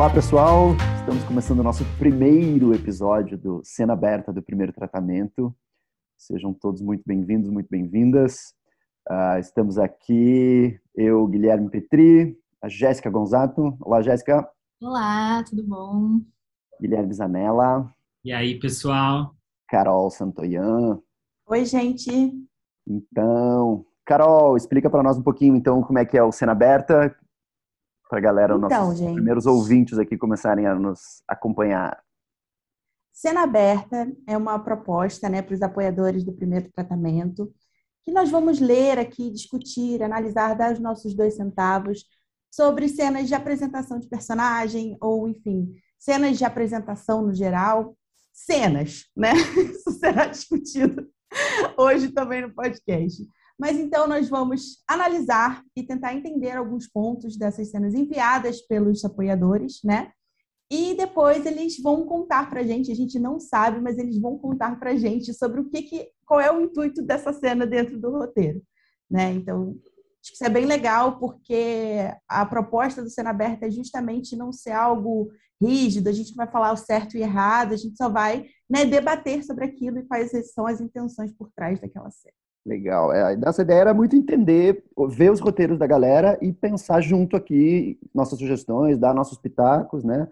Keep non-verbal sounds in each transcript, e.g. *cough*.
Olá, pessoal. Estamos começando o nosso primeiro episódio do Cena Aberta do Primeiro Tratamento. Sejam todos muito bem-vindos, muito bem-vindas. Uh, estamos aqui, eu, Guilherme Petri, a Jéssica Gonzato. Olá, Jéssica. Olá, tudo bom? Guilherme Zanella. E aí, pessoal? Carol Santoyan. Oi, gente. Então, Carol, explica para nós um pouquinho, então, como é que é o Cena Aberta, para a galera, então, nossos gente. primeiros ouvintes aqui começarem a nos acompanhar. Cena Aberta é uma proposta né, para os apoiadores do primeiro tratamento, que nós vamos ler aqui, discutir, analisar, dar os nossos dois centavos sobre cenas de apresentação de personagem, ou, enfim, cenas de apresentação no geral. Cenas, né? *laughs* Isso será discutido hoje também no podcast. Mas então nós vamos analisar e tentar entender alguns pontos dessas cenas enviadas pelos apoiadores, né? E depois eles vão contar para a gente, a gente não sabe, mas eles vão contar para a gente sobre o que, que, qual é o intuito dessa cena dentro do roteiro, né? Então acho que isso é bem legal porque a proposta do cena aberta é justamente não ser algo rígido, a gente não vai falar o certo e errado, a gente só vai né, debater sobre aquilo e quais são as intenções por trás daquela cena. Legal. É, a nossa ideia era muito entender, ver os roteiros da galera e pensar junto aqui nossas sugestões, dar nossos pitacos, né?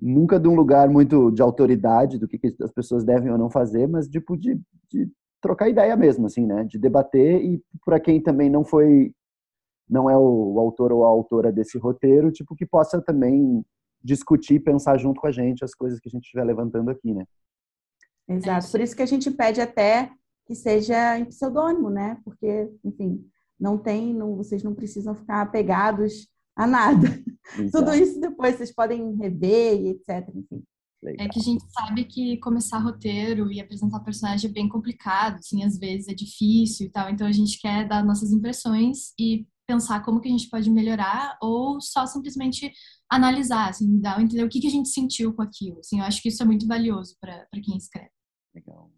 Nunca de um lugar muito de autoridade do que, que as pessoas devem ou não fazer, mas tipo de, de trocar ideia mesmo, assim, né? De debater e para quem também não foi, não é o, o autor ou a autora desse roteiro, tipo que possa também discutir, pensar junto com a gente as coisas que a gente estiver levantando aqui, né? Exato. Por isso que a gente pede até que seja em pseudônimo, né? Porque, enfim, não tem, não, vocês não precisam ficar apegados a nada. *laughs* Exato. Tudo isso depois vocês podem rever e etc. Enfim. Legal. É que a gente sabe que começar roteiro e apresentar personagem é bem complicado, assim, às vezes é difícil e tal. Então a gente quer dar nossas impressões e pensar como que a gente pode melhorar ou só simplesmente analisar, assim, dar entender o que, que a gente sentiu com aquilo. Assim, eu acho que isso é muito valioso para quem escreve. Legal.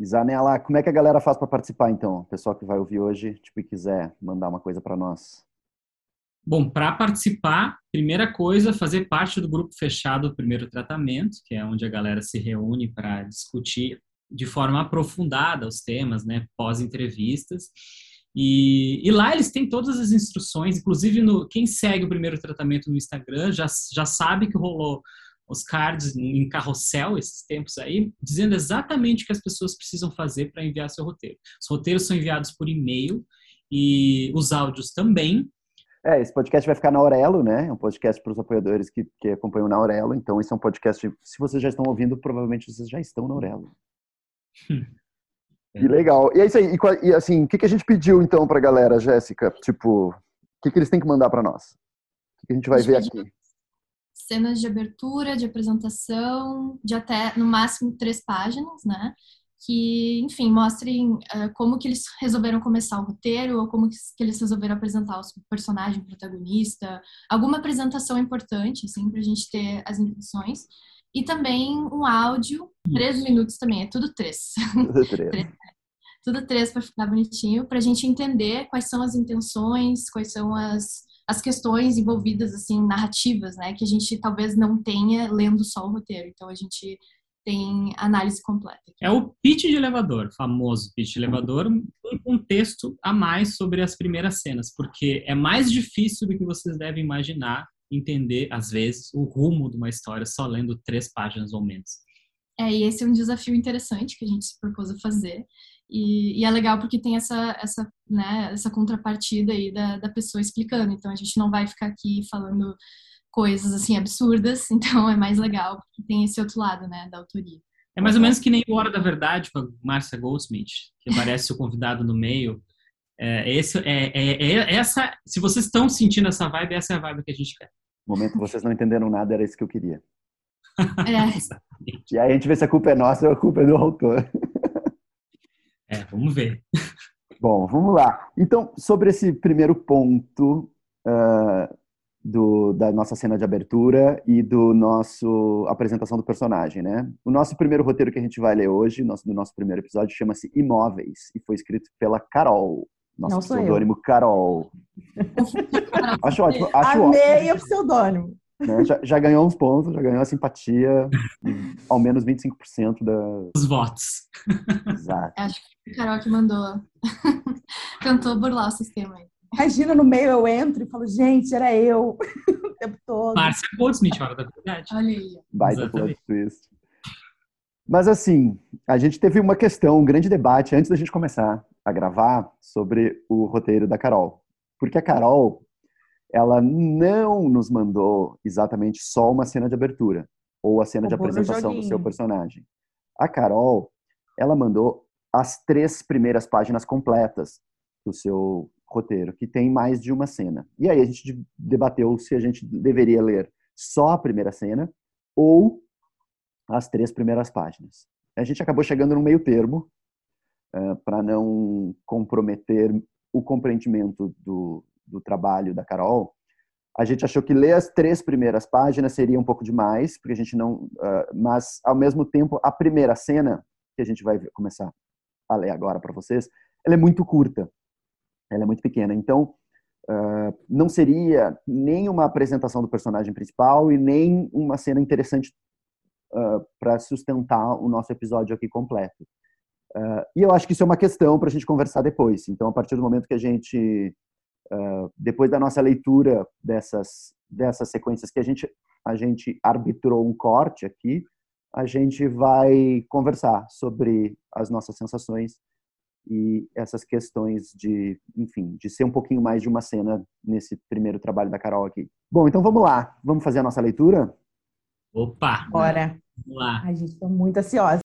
Isanela, como é que a galera faz para participar, então? O pessoal que vai ouvir hoje, tipo, e quiser mandar uma coisa para nós. Bom, para participar, primeira coisa, fazer parte do grupo fechado do primeiro tratamento, que é onde a galera se reúne para discutir de forma aprofundada os temas, né, pós-entrevistas. E, e, lá eles têm todas as instruções, inclusive no, quem segue o primeiro tratamento no Instagram já, já sabe que rolou os cards em carrossel esses tempos aí, dizendo exatamente o que as pessoas precisam fazer para enviar seu roteiro. Os roteiros são enviados por e-mail e os áudios também. É, esse podcast vai ficar na Aurelo, né? É um podcast para os apoiadores que, que acompanham na Aurelo. Então, esse é um podcast. Se vocês já estão ouvindo, provavelmente vocês já estão na Aurelo. *laughs* E legal. E é isso aí. E, e assim, o que, que a gente pediu então para a galera, Jéssica? Tipo, o que, que eles têm que mandar para nós? O que, que a gente vai ver aqui? Cenas de abertura, de apresentação, de até no máximo três páginas, né? Que, enfim, mostrem uh, como que eles resolveram começar o roteiro ou como que, que eles resolveram apresentar o personagem, o protagonista, alguma apresentação importante, assim, para a gente ter as intenções. E também um áudio, três minutos também, é tudo três. Tudo três. tudo três para ficar bonitinho, para a gente entender quais são as intenções, quais são as as questões envolvidas, assim, narrativas, né? Que a gente talvez não tenha lendo só o roteiro. Então, a gente tem análise completa. É o pitch de elevador, famoso pitch de elevador, um contexto a mais sobre as primeiras cenas, porque é mais difícil do que vocês devem imaginar entender, às vezes, o rumo de uma história só lendo três páginas ou menos. É, e esse é um desafio interessante que a gente se propôs a fazer. E, e, é legal porque tem essa, essa, né, essa contrapartida aí da, da pessoa explicando. Então a gente não vai ficar aqui falando coisas assim absurdas, *laughs* então é mais legal porque tem esse outro lado, né, da autoria. É mais ou menos que nem o Hora da Verdade com a Márcia Goldsmith, que aparece o convidado no meio. É, esse, é, é, é, essa, se vocês estão sentindo essa vibe, essa é a vibe que a gente quer. No momento que vocês não entenderam nada, era isso que eu queria. É. e aí a gente vê se a culpa é nossa ou a culpa é do autor. É, vamos ver. Bom, vamos lá. Então, sobre esse primeiro ponto uh, do, da nossa cena de abertura e do nosso apresentação do personagem, né? O nosso primeiro roteiro que a gente vai ler hoje, nosso, do nosso primeiro episódio, chama-se Imóveis e foi escrito pela Carol. Nosso Não pseudônimo Carol. *laughs* acho ótimo. Acho Amei ótimo. o pseudônimo. Né? Já, já, ganhou uns pontos, já ganhou a simpatia, ao menos 25% da... Os votos. Exato. Acho que a Carol que mandou. *laughs* Tentou burlar o sistema aí. Imagina, no meio eu entro e falo, gente, era eu *laughs* o tempo todo. Márcia Goldsmith, hora da verdade. Olha aí. Baita plot twist. Mas assim, a gente teve uma questão, um grande debate antes da gente começar a gravar sobre o roteiro da Carol. Porque a Carol, ela não nos mandou exatamente só uma cena de abertura ou a cena de apresentação do seu personagem. A Carol, ela mandou as três primeiras páginas completas do seu roteiro, que tem mais de uma cena. E aí a gente debateu se a gente deveria ler só a primeira cena ou as três primeiras páginas. A gente acabou chegando no meio termo uh, para não comprometer o compreendimento do, do trabalho da Carol. A gente achou que ler as três primeiras páginas seria um pouco demais, porque a gente não. Uh, mas ao mesmo tempo, a primeira cena que a gente vai começar a ler agora para vocês, ela é muito curta ela é muito pequena. Então, uh, não seria nem uma apresentação do personagem principal e nem uma cena interessante uh, para sustentar o nosso episódio aqui completo. E eu acho que isso é uma questão para a gente conversar depois. Então, a partir do momento que a gente, depois da nossa leitura dessas dessas sequências que a gente a gente arbitrou um corte aqui, a gente vai conversar sobre as nossas sensações e essas questões de, enfim, de ser um pouquinho mais de uma cena nesse primeiro trabalho da Carol aqui. Bom, então vamos lá. Vamos fazer a nossa leitura? Opa! Bora! Vamos lá. A gente está muito ansiosa.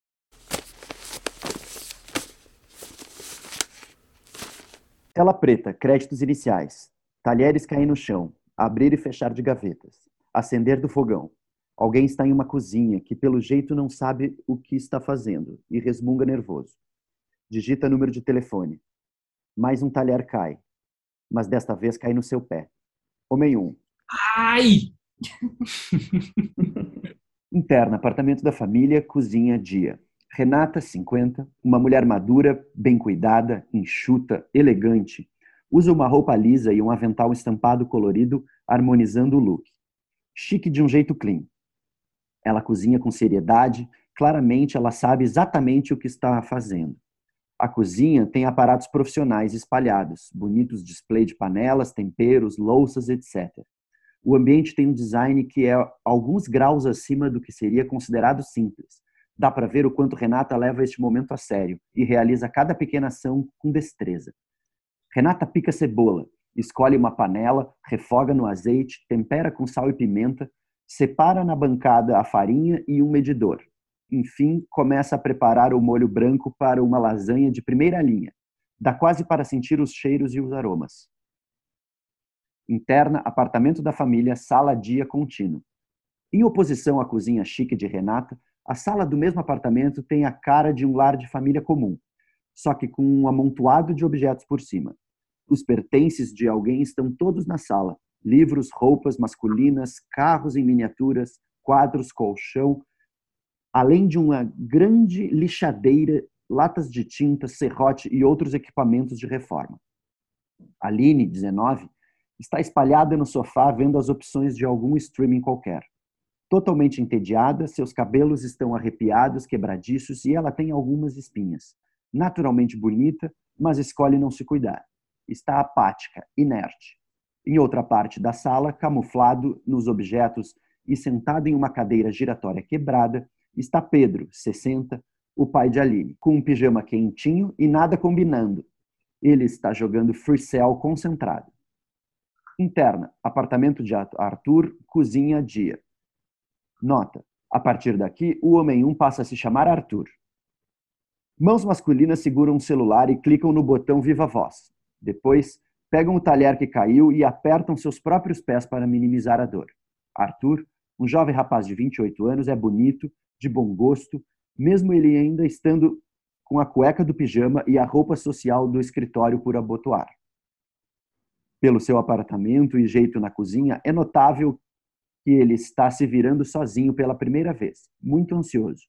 Tela preta, créditos iniciais. Talheres caem no chão. Abrir e fechar de gavetas. Acender do fogão. Alguém está em uma cozinha que, pelo jeito, não sabe o que está fazendo e resmunga nervoso. Digita número de telefone. Mais um talher cai. Mas desta vez cai no seu pé. Homem 1. Um. Ai! *laughs* Interna, apartamento da família, cozinha, dia. Renata, 50, uma mulher madura, bem cuidada, enxuta, elegante. Usa uma roupa lisa e um avental estampado colorido, harmonizando o look. Chique de um jeito clean. Ela cozinha com seriedade, claramente ela sabe exatamente o que está fazendo. A cozinha tem aparatos profissionais espalhados, bonitos display de panelas, temperos, louças, etc. O ambiente tem um design que é alguns graus acima do que seria considerado simples. Dá para ver o quanto Renata leva este momento a sério e realiza cada pequena ação com destreza. Renata pica cebola, escolhe uma panela, refoga no azeite, tempera com sal e pimenta, separa na bancada a farinha e um medidor enfim, começa a preparar o molho branco para uma lasanha de primeira linha. Dá quase para sentir os cheiros e os aromas. Interna, apartamento da família, sala-dia contínuo. Em oposição à cozinha chique de Renata, a sala do mesmo apartamento tem a cara de um lar de família comum, só que com um amontoado de objetos por cima. Os pertences de alguém estão todos na sala: livros, roupas masculinas, carros em miniaturas, quadros, colchão, além de uma grande lixadeira, latas de tinta, serrote e outros equipamentos de reforma. Aline, 19, está espalhada no sofá vendo as opções de algum streaming qualquer. Totalmente entediada, seus cabelos estão arrepiados, quebradiços e ela tem algumas espinhas. Naturalmente bonita, mas escolhe não se cuidar. Está apática, inerte. Em outra parte da sala, camuflado nos objetos e sentado em uma cadeira giratória quebrada, está Pedro, 60, o pai de Aline, com um pijama quentinho e nada combinando. Ele está jogando free cell concentrado. Interna, apartamento de Arthur, cozinha dia. Nota: a partir daqui, o homem 1 passa a se chamar Arthur. Mãos masculinas seguram um celular e clicam no botão Viva Voz. Depois, pegam o talher que caiu e apertam seus próprios pés para minimizar a dor. Arthur, um jovem rapaz de 28 anos, é bonito de bom gosto, mesmo ele ainda estando com a cueca do pijama e a roupa social do escritório por abotoar. Pelo seu apartamento e jeito na cozinha, é notável que ele está se virando sozinho pela primeira vez, muito ansioso.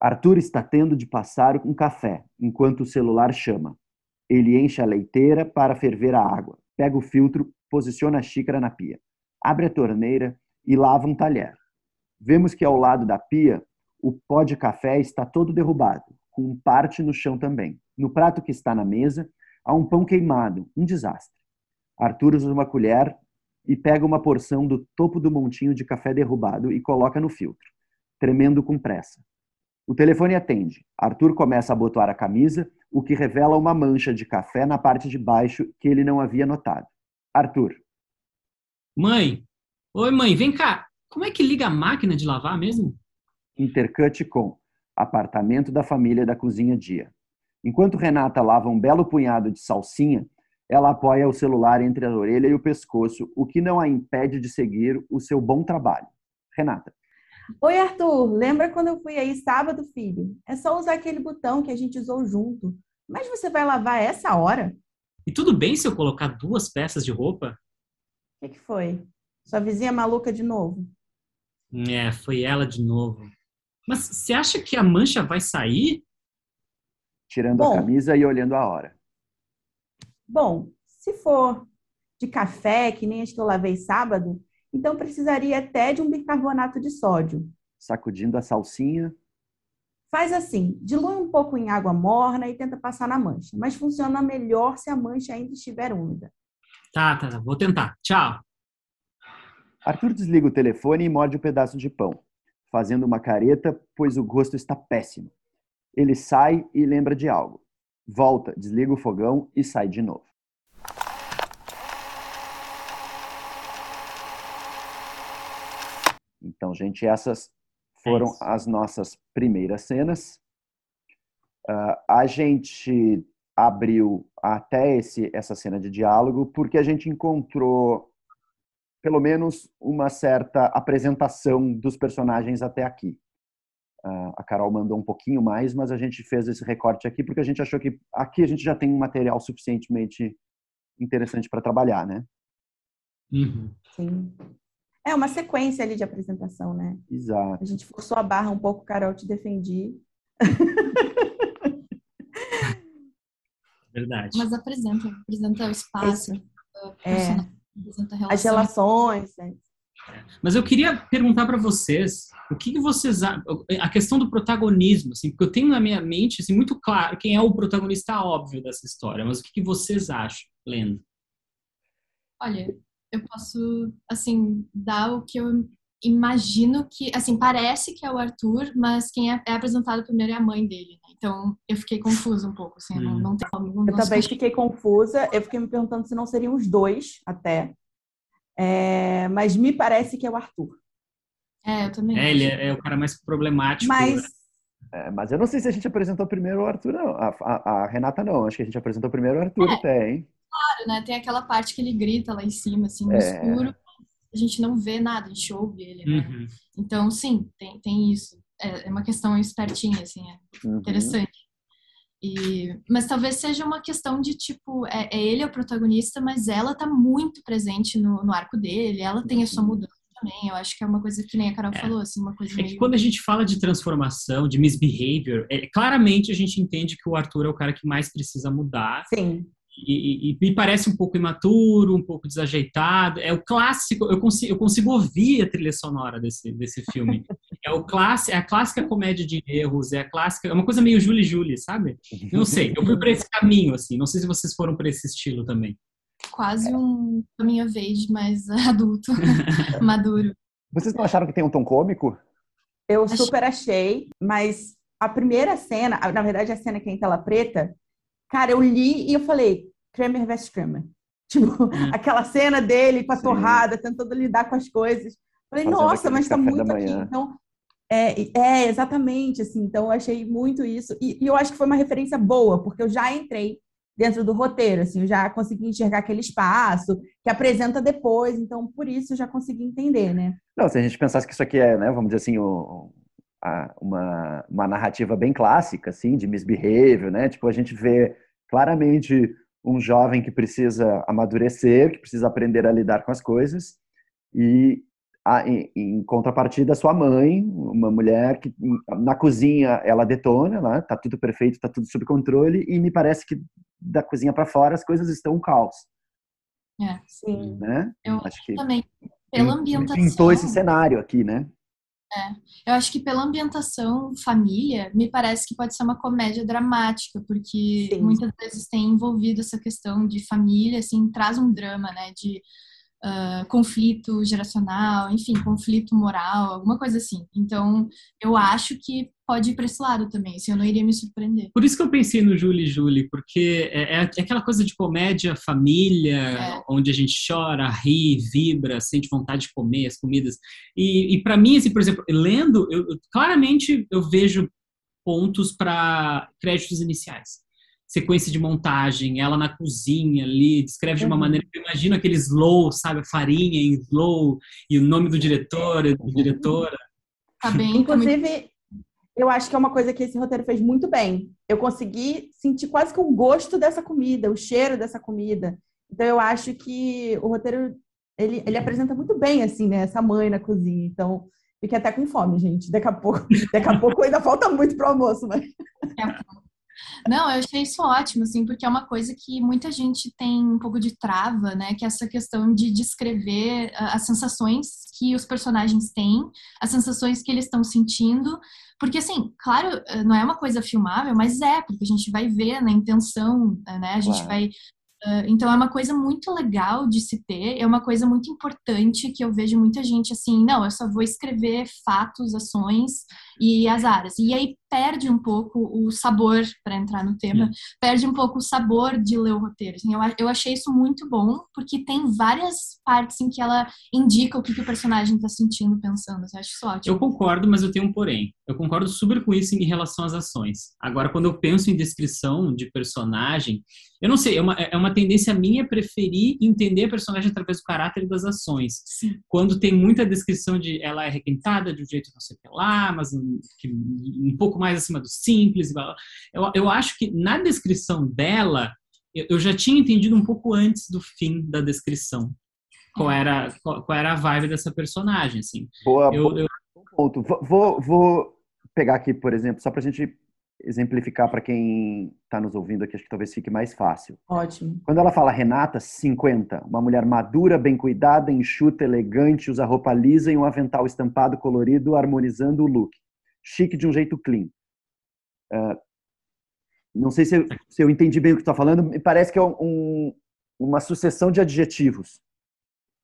Arthur está tendo de passar um café, enquanto o celular chama. Ele enche a leiteira para ferver a água, pega o filtro, posiciona a xícara na pia, abre a torneira e lava um talher. Vemos que ao lado da pia, o pó de café está todo derrubado, com parte no chão também. No prato que está na mesa, há um pão queimado, um desastre. Arthur usa uma colher e pega uma porção do topo do montinho de café derrubado e coloca no filtro, tremendo com pressa. O telefone atende. Arthur começa a abotoar a camisa, o que revela uma mancha de café na parte de baixo que ele não havia notado. Arthur. Mãe! Oi, mãe, vem cá. Como é que liga a máquina de lavar mesmo? Intercut com apartamento da família da cozinha dia. Enquanto Renata lava um belo punhado de salsinha, ela apoia o celular entre a orelha e o pescoço, o que não a impede de seguir o seu bom trabalho. Renata. Oi, Arthur. Lembra quando eu fui aí sábado, filho? É só usar aquele botão que a gente usou junto. Mas você vai lavar essa hora? E tudo bem se eu colocar duas peças de roupa? O que, que foi? Sua vizinha maluca de novo? É, foi ela de novo. Mas você acha que a mancha vai sair? Tirando Bom, a camisa e olhando a hora. Bom, se for de café, que nem as que eu lavei sábado, então precisaria até de um bicarbonato de sódio. Sacudindo a salsinha. Faz assim, dilui um pouco em água morna e tenta passar na mancha, mas funciona melhor se a mancha ainda estiver úmida. Tá, tá, tá. vou tentar. Tchau. Arthur desliga o telefone e morde o um pedaço de pão, fazendo uma careta, pois o gosto está péssimo. Ele sai e lembra de algo. Volta, desliga o fogão e sai de novo. Então, gente, essas foram é as nossas primeiras cenas. Uh, a gente abriu até esse, essa cena de diálogo porque a gente encontrou pelo menos uma certa apresentação dos personagens até aqui. Uh, a Carol mandou um pouquinho mais, mas a gente fez esse recorte aqui porque a gente achou que aqui a gente já tem um material suficientemente interessante para trabalhar, né? Uhum. Sim. É uma sequência ali de apresentação, né? Exato. A gente forçou a barra um pouco, Carol, te defendi. *laughs* Verdade. Mas apresenta, apresenta o espaço, é. apresenta as relações. Né? Mas eu queria perguntar para vocês o que, que vocês a questão do protagonismo, assim, porque eu tenho na minha mente assim, muito claro quem é o protagonista óbvio dessa história, mas o que, que vocês acham, lendo? Olha, eu posso assim dar o que eu imagino que, assim, parece que é o Arthur, mas quem é, é apresentado primeiro é a mãe dele, né? Então eu fiquei confusa um pouco, assim, hum. não, não tem como. Eu também fiquei confusa, eu fiquei me perguntando se não seriam os dois até. É, mas me parece que é o Arthur. É, eu também. É, ele é, é, o cara mais problemático. Mas, né? é, mas eu não sei se a gente apresentou primeiro o Arthur, não. A, a, a Renata não. Acho que a gente apresentou primeiro o Arthur é, até, hein? Claro, né? Tem aquela parte que ele grita lá em cima, assim, no é. escuro. A gente não vê nada, a gente ouve ele, né? Uhum. Então, sim, tem, tem isso. É, é uma questão espertinha, assim, é uhum. interessante. E, mas talvez seja uma questão de tipo, é, é, ele é o protagonista, mas ela tá muito presente no, no arco dele, ela tem a sua uhum. mudança também. Eu acho que é uma coisa que nem a Carol é. falou, assim, uma coisa. É que quando a gente fala de transformação, de misbehavior, é, claramente a gente entende que o Arthur é o cara que mais precisa mudar. Sim. E, e, me parece um pouco imaturo, um pouco desajeitado. É o clássico, eu consigo, eu consigo ouvir a trilha sonora desse, desse filme. *laughs* É, o clássico, é a clássica comédia de erros, é a clássica, é uma coisa meio Julie Julie, sabe? Não sei, eu fui para esse caminho, assim. Não sei se vocês foram para esse estilo também. Quase um caminho vez mais *laughs* adulto, *laughs* maduro. Vocês não acharam que tem um tom cômico? Eu super achei, mas a primeira cena, na verdade a cena que é em tela preta, Cara, eu li e eu falei, Kramer vs. Kramer. *laughs* Tipo, hum. aquela cena dele com a Sim. torrada, tentando lidar com as coisas. Falei, Fazendo nossa, mas tá muito aqui. Então, é, é, exatamente, assim. Então, eu achei muito isso. E, e, eu acho que foi uma referência boa, porque eu já entrei dentro do roteiro, assim, eu já consegui enxergar aquele espaço que apresenta depois. Então, por isso, eu já consegui entender, né? Não, se a gente pensasse que isso aqui é, né, vamos dizer assim, o, uma, uma narrativa bem clássica, assim, de misbehavior, né? Tipo, a gente vê claramente um jovem que precisa amadurecer, que precisa aprender a lidar com as coisas, e a, em, em, contrapartida, sua mãe, uma mulher que na cozinha ela detona, né? tá tudo perfeito, tá tudo sob controle, e me parece que da cozinha para fora as coisas estão um caos. É, sim. Né? Eu acho que... também pela ambientação. Pintou esse cenário aqui, né? É. Eu acho que pela ambientação família, me parece que pode ser uma comédia dramática, porque Sim. muitas vezes tem envolvido essa questão de família, assim, traz um drama, né, de uh, conflito geracional, enfim, conflito moral, alguma coisa assim. Então, eu acho que pode ir para esse lado também, assim, eu não iria me surpreender. Por isso que eu pensei no Julie Julie, porque é, é, é aquela coisa de comédia, família, é. onde a gente chora, ri, vibra, sente vontade de comer as comidas. E, e para mim, assim, por exemplo, lendo, eu, claramente eu vejo pontos para créditos iniciais sequência de montagem, ela na cozinha ali, descreve de uma uhum. maneira que eu imagino aquele slow, sabe, a farinha em slow, e o nome do diretor, da diretora. Tá bem, Inclusive, eu acho que é uma coisa que esse roteiro fez muito bem. Eu consegui sentir quase que o gosto dessa comida, o cheiro dessa comida. Então eu acho que o roteiro ele, ele apresenta muito bem assim, né, essa mãe na cozinha. Então, fiquei até com fome, gente. Daqui a pouco, daqui a pouco ainda falta muito pro almoço, mas não, eu achei isso ótimo, assim, porque é uma coisa que muita gente tem um pouco de trava, né? Que é essa questão de descrever ah, as sensações que os personagens têm, as sensações que eles estão sentindo. Porque, assim, claro, eh, não é uma coisa filmável, mas é, porque a gente vai ver na intenção, né? A gente claro. vai Uh, então é uma coisa muito legal de se ter, é uma coisa muito importante que eu vejo muita gente assim, não, eu só vou escrever fatos, ações e as áreas. E aí perde um pouco o sabor, para entrar no tema, perde um pouco o sabor de ler o roteiro. Assim, eu, eu achei isso muito bom, porque tem várias partes em que ela indica o que, que o personagem está sentindo, pensando. Eu acho isso ótimo. Eu concordo, mas eu tenho um porém. Eu concordo super com isso em relação às ações. Agora, quando eu penso em descrição de personagem, eu não sei, é uma, é uma tendência minha preferir entender a personagem através do caráter das ações. Sim. Quando tem muita descrição de ela é requentada de um jeito não sei o que lá, mas um, que, um pouco mais acima do simples. Eu, eu acho que na descrição dela, eu, eu já tinha entendido um pouco antes do fim da descrição qual era, qual, qual era a vibe dessa personagem, assim. Boa, eu, boa eu... ponto. Vou, vou pegar aqui, por exemplo, só para a gente exemplificar para quem está nos ouvindo aqui, acho que talvez fique mais fácil. Ótimo. Quando ela fala Renata, 50, uma mulher madura, bem cuidada, enxuta, elegante, usa roupa lisa e um avental estampado colorido, harmonizando o look. Chique de um jeito clean. Uh, não sei se eu, se eu, entendi bem o que está falando, me parece que é um, uma sucessão de adjetivos.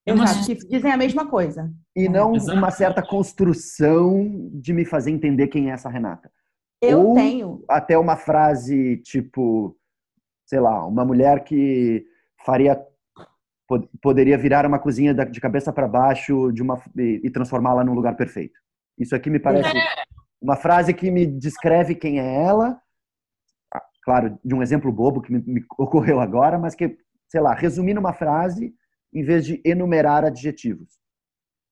Exato, que dizem a mesma coisa. E não Exato. uma certa construção de me fazer entender quem é essa Renata. Eu Ou tenho. Até uma frase tipo, sei lá, uma mulher que faria poderia virar uma cozinha de cabeça para baixo de uma e transformá-la num lugar perfeito. Isso aqui me parece é. Uma frase que me descreve quem é ela. Claro, de um exemplo bobo que me, me ocorreu agora, mas que, sei lá, resumindo uma frase em vez de enumerar adjetivos.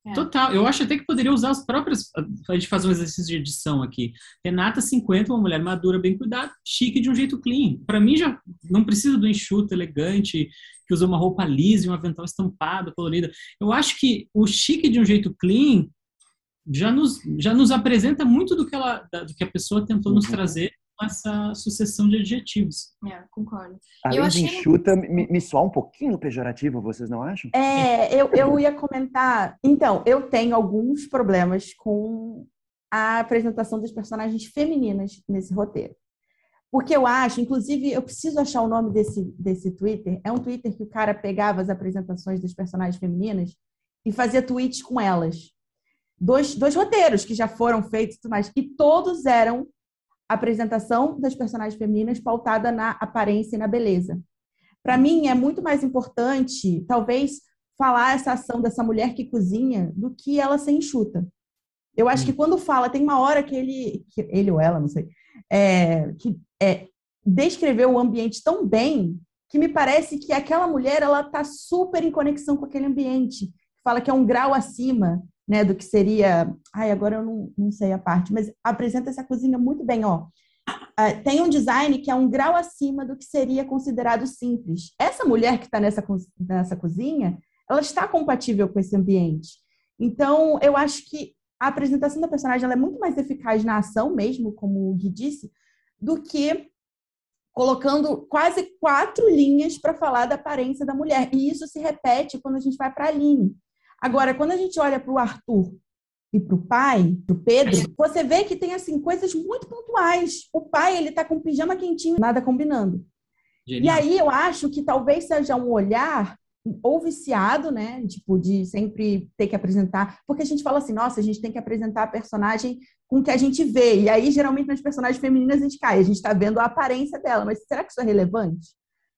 É. Total. Eu acho até que poderia usar as próprias. A gente fazer um exercício de edição aqui. Renata 50, uma mulher madura, bem cuidada, chique de um jeito clean. Para mim, já não precisa do enxuto elegante, que usa uma roupa lisa e um avental estampado, colorida. Eu acho que o chique de um jeito clean já nos, já nos apresenta muito do que, ela, do que a pessoa tentou uhum. nos trazer essa sucessão de adjetivos. É, concordo. Além eu de enxuta, me, me soa um pouquinho pejorativo, vocês não acham? É, eu, eu ia comentar. Então, eu tenho alguns problemas com a apresentação das personagens femininas nesse roteiro. Porque eu acho, inclusive, eu preciso achar o nome desse, desse Twitter. É um Twitter que o cara pegava as apresentações das personagens femininas e fazia tweets com elas. Dois, dois roteiros que já foram feitos e tudo mais. E todos eram apresentação das personagens femininas pautada na aparência e na beleza. Para mim, é muito mais importante, talvez, falar essa ação dessa mulher que cozinha do que ela ser enxuta. Eu acho que hum. quando fala, tem uma hora que ele, que ele ou ela, não sei, é, que é, descreveu o ambiente tão bem que me parece que aquela mulher ela está super em conexão com aquele ambiente. Fala que é um grau acima né, do que seria. Ai, agora eu não, não sei a parte, mas apresenta essa cozinha muito bem, ó. Uh, tem um design que é um grau acima do que seria considerado simples. Essa mulher que está nessa, nessa cozinha, ela está compatível com esse ambiente. Então, eu acho que a apresentação da personagem é muito mais eficaz na ação mesmo, como o Gui disse, do que colocando quase quatro linhas para falar da aparência da mulher. E isso se repete quando a gente vai para a Aline. Agora, quando a gente olha para o Arthur e para o pai, para o Pedro, você vê que tem assim coisas muito pontuais. O pai ele está com pijama quentinho, nada combinando. Genial. E aí eu acho que talvez seja um olhar ou viciado, né? Tipo, de sempre ter que apresentar. Porque a gente fala assim, nossa, a gente tem que apresentar a personagem com o que a gente vê. E aí, geralmente, nas personagens femininas, a gente cai. A gente está vendo a aparência dela. Mas será que isso é relevante?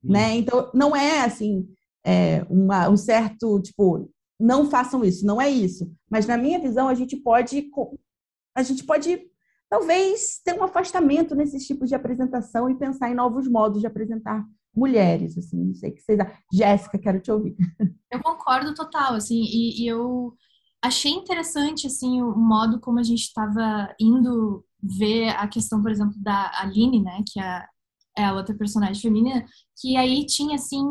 Hum. Né? Então, não é, assim, é, uma, um certo, tipo, não façam isso. Não é isso. Mas, na minha visão, a gente pode... A gente pode talvez ter um afastamento nesses tipos de apresentação e pensar em novos modos de apresentar mulheres, assim, não sei o que vocês Jéssica, quero te ouvir. *laughs* Eu concordo total, assim, e, e eu achei interessante, assim, o modo como a gente estava indo ver a questão, por exemplo, da Aline, né, que é, é outra personagem feminina, que aí tinha, assim,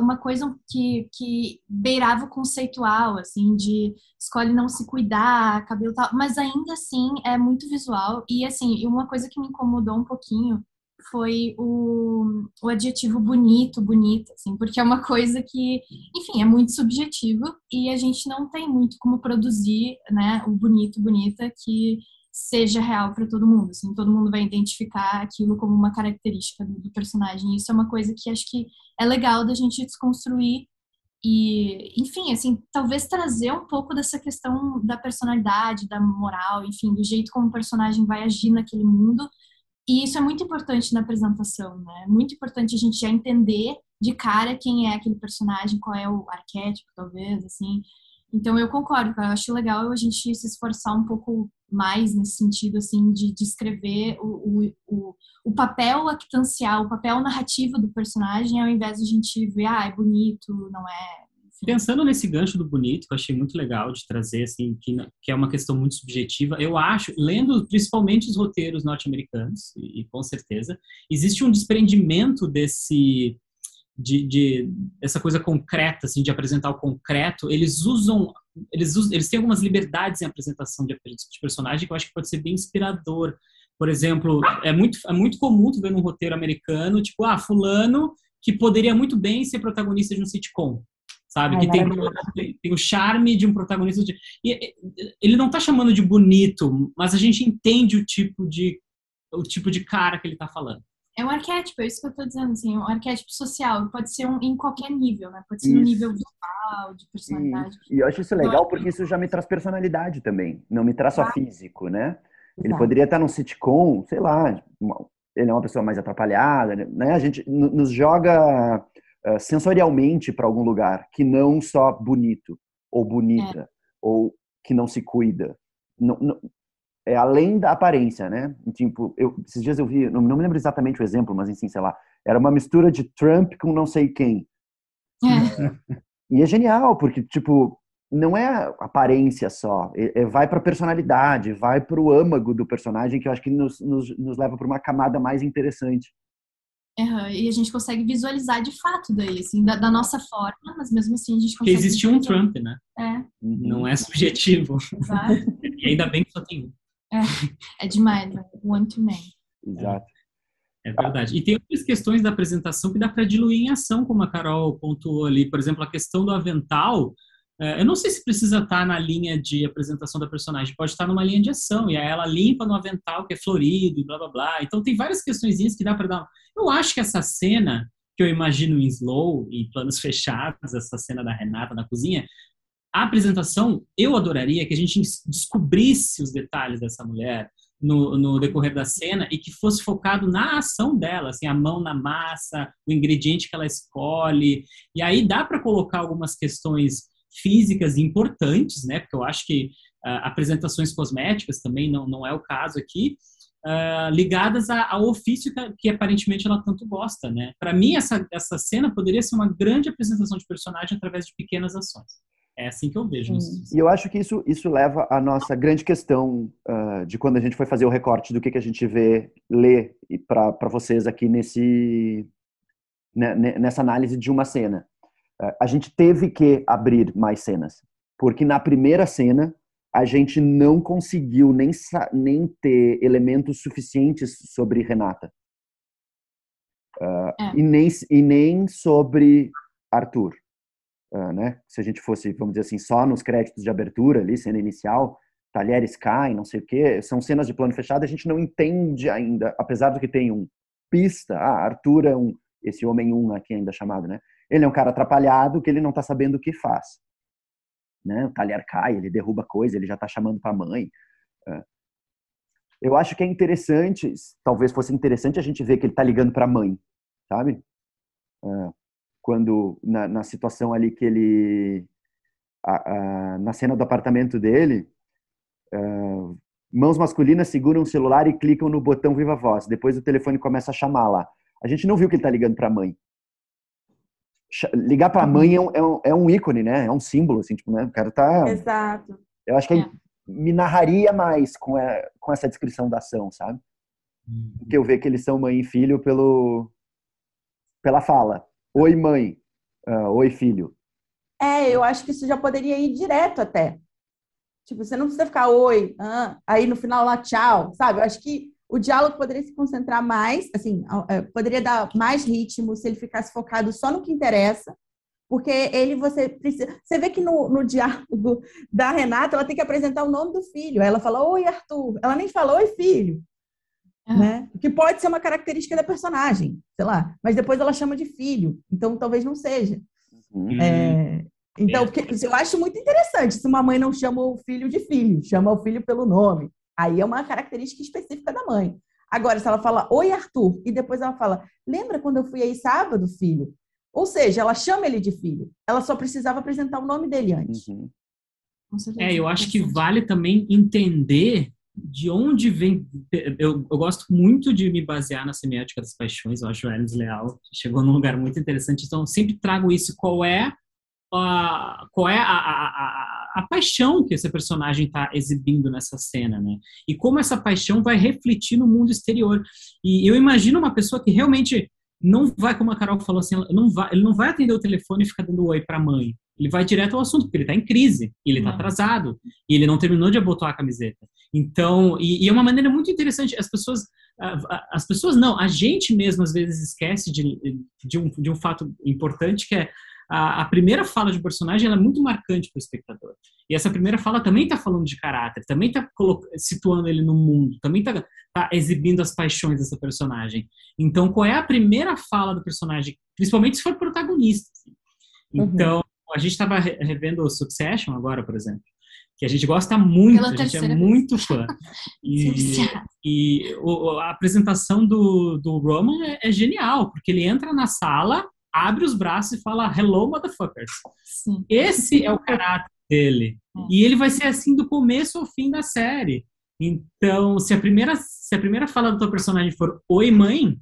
uma coisa que, que beirava o conceitual, assim, de escolhe não se cuidar, cabelo tal, mas ainda assim é muito visual, e, assim, uma coisa que me incomodou um pouquinho foi o, o adjetivo bonito, bonita, assim, porque é uma coisa que, enfim, é muito subjetivo e a gente não tem muito como produzir, né, o bonito, bonita que seja real para todo mundo, assim, todo mundo vai identificar aquilo como uma característica do, personagem. Isso é uma coisa que acho que é legal da gente desconstruir e, enfim, assim, talvez trazer um pouco dessa questão da personalidade, da moral, enfim, do jeito como o personagem vai agir naquele mundo, e isso é muito importante na apresentação, né? É muito importante a gente já entender de cara quem é aquele personagem, qual é o arquétipo, talvez, assim. Então eu concordo, eu acho legal a gente se esforçar um pouco mais nesse sentido, assim, de descrever o, o, o, papel actancial, o papel narrativo do personagem, ao invés de a gente ver, ah, é bonito, não é, Pensando nesse gancho do bonito, que eu achei muito legal de trazer, assim, que, que é uma questão muito subjetiva, eu acho, lendo principalmente os roteiros norte-americanos, e, e, com certeza, existe um desprendimento desse, de, de, essa coisa concreta, assim, de apresentar o concreto. Eles usam, eles, usam, eles têm algumas liberdades em apresentação de, de personagem que eu acho que pode ser bem inspirador. Por exemplo, é muito, é muito comum tu ver num roteiro americano, tipo, ah, fulano que poderia muito bem ser protagonista de um sitcom sabe? Ai, que tem, tem, tem, o charme de um protagonista. De, e, ele não está chamando de bonito, mas a gente entende o tipo de o tipo de cara que ele está falando. É um arquétipo, é isso que eu estou dizendo, assim, um arquétipo social, pode ser um, em qualquer nível, né? Pode ser isso. no nível visual, de personalidade. E, e eu acho isso legal porque isso já me traz personalidade também, não me traz só físico, né? Ele Exato. poderia estar num sitcom, sei lá, ele é uma pessoa mais atrapalhada, né? A gente nos joga uh, sensorialmente para algum lugar, que não só bonito ou bonita é. ou que não se cuida. Não, não, é além da aparência, né? Tipo, eu, esses dias eu vi, não, não me lembro exatamente o exemplo, mas assim, sei lá, era uma mistura de Trump com não sei quem. É. *laughs* E é genial, porque, tipo, não é aparência só, é, é vai para personalidade, vai para o âmago do personagem, que eu acho que nos, nos, nos leva para uma camada mais interessante. Uhum, e a gente consegue visualizar de fato daí, assim, da, da nossa forma, mas mesmo assim a gente consegue. Porque existe um Trump, né? É. Não é subjetivo. Exato. *laughs* e ainda bem que só tem um. É, é demais, né? one to many. Exato. É verdade. E tem outras questões da apresentação que dá para diluir em ação, como a Carol pontuou ali. Por exemplo, a questão do avental é, eu não sei se precisa estar na linha de apresentação da personagem, pode estar numa linha de ação, e aí ela limpa no avental que é florido e blá blá blá. Então tem várias questões que dá para dar. Eu acho que essa cena, que eu imagino em slow, em planos *laughs* fechados, essa cena da Renata na cozinha, a apresentação, eu adoraria que a gente descobrisse os detalhes dessa mulher, no, no, decorrer da cena e que fosse focado na ação dela, assim, a mão na massa, o ingrediente que ela escolhe. E aí dá para colocar algumas questões físicas importantes, né? Porque eu acho que uh, apresentações cosméticas também não, não é o caso aqui, uh, ligadas ao ofício que, que, aparentemente ela tanto gosta, né? Para mim, essa, essa cena poderia ser uma grande apresentação de personagem através de pequenas ações. É assim que eu vejo. E eu acho que isso, isso leva à nossa grande questão uh, de quando a gente foi fazer o recorte do que, que a gente vê, lê para vocês aqui nesse, né, nessa análise de uma cena. É, a gente teve que abrir mais cenas, porque na primeira cena a gente não conseguiu nem, nem ter elementos suficientes sobre Renata. Uh, é. e, nem, e nem sobre Arthur. Né? Se a gente fosse, vamos dizer assim, só nos créditos de abertura ali, cena inicial, talheres caem, não sei o quê, são cenas de plano fechado, a gente não entende ainda, apesar do que tem um pista, ah, Arthur é um, esse homem um aqui ainda chamado, né? Ele é um cara atrapalhado que ele não tá sabendo o que faz. Né? O talher cai, ele derruba coisa, ele já tá chamando pra mãe. Uh, eu acho que é interessante, talvez fosse interessante a gente ver que ele tá ligando pra mãe, sabe? Quando na, na, situação ali que ele a, a, na cena do apartamento dele uh, mãos masculinas seguram o celular e clicam no botão viva voz. Depois o telefone começa a chamar lá. A gente não viu que ele está ligando para a mãe ligar para a mãe é um, é um, é, um, ícone né? É um símbolo assim tipo né? O cara tá exato. Eu acho que é. me narraria mais com, a, com essa descrição da ação sabe? Uhum. que eu ver que eles são mãe e filho pelo pela fala Oi, mãe. Uh, Oi, filho. É, eu acho que isso já poderia ir direto até. Tipo, você não precisa ficar oi, ah, aí no final lá tchau, sabe? Eu acho que o diálogo poderia se concentrar mais, assim, é, poderia dar mais ritmo se ele ficasse focado só no que interessa, porque ele você precisa. Você vê que no, no diálogo *laughs* da Renata, ela tem que apresentar o nome do filho. Ela fala, oi, Arthur. Ela nem fala, oi, filho. Uhum. Né? Que pode ser uma característica da personagem, sei lá, mas depois ela chama de filho, então talvez não seja. Uhum. É, então, porque, eu acho muito interessante se uma mãe não chama o filho de filho, chama o filho pelo nome. Aí é uma característica específica da mãe. Agora, se ela fala, oi, Arthur, e depois ela fala, lembra quando eu fui aí sábado, filho? Ou seja, ela chama ele de filho. Ela só precisava apresentar o nome dele antes. Uhum. É, eu acho que vale também entender de onde vem. Eu, eu, gosto muito de me basear na semiótica das paixões, eu acho o Hermes Leal chegou num lugar muito interessante, então sempre trago isso. Qual é a, qual é a, a, a, a paixão que esse personagem está exibindo nessa cena, né? E como essa paixão vai refletir no mundo exterior. E eu imagino uma pessoa que realmente não vai, como a Carol falou assim, não vai, ele não vai atender o telefone e ficar dando oi para a mãe. Ele vai direto ao assunto, porque ele está em crise, ele está uhum. atrasado, e ele não terminou de abotoar a camiseta. Então, e, e, é uma maneira muito interessante. As pessoas, as pessoas não, a gente mesmo às vezes esquece de, de, um, de um fato importante que é a, a primeira fala de um personagem é muito marcante para o espectador. E essa primeira fala também está falando de caráter, também está situando ele no mundo, também está tá exibindo as paixões dessa personagem. Então, qual é a primeira fala do personagem, principalmente se for protagonista? Assim. Uhum. Então, uhum. A gente estava revendo o Succession agora, por exemplo que a gente gosta muito, Pela a gente é muito fã. *laughs* E, e o, a apresentação do, do Roman é, é, genial, porque ele entra na sala, abre os braços e fala Hello, motherfuckers. Sim. Esse é o caráter dele. É. E ele vai ser assim do começo ao fim da série. Então, se a primeira, se a primeira fala do teu personagem for Oi, mãe,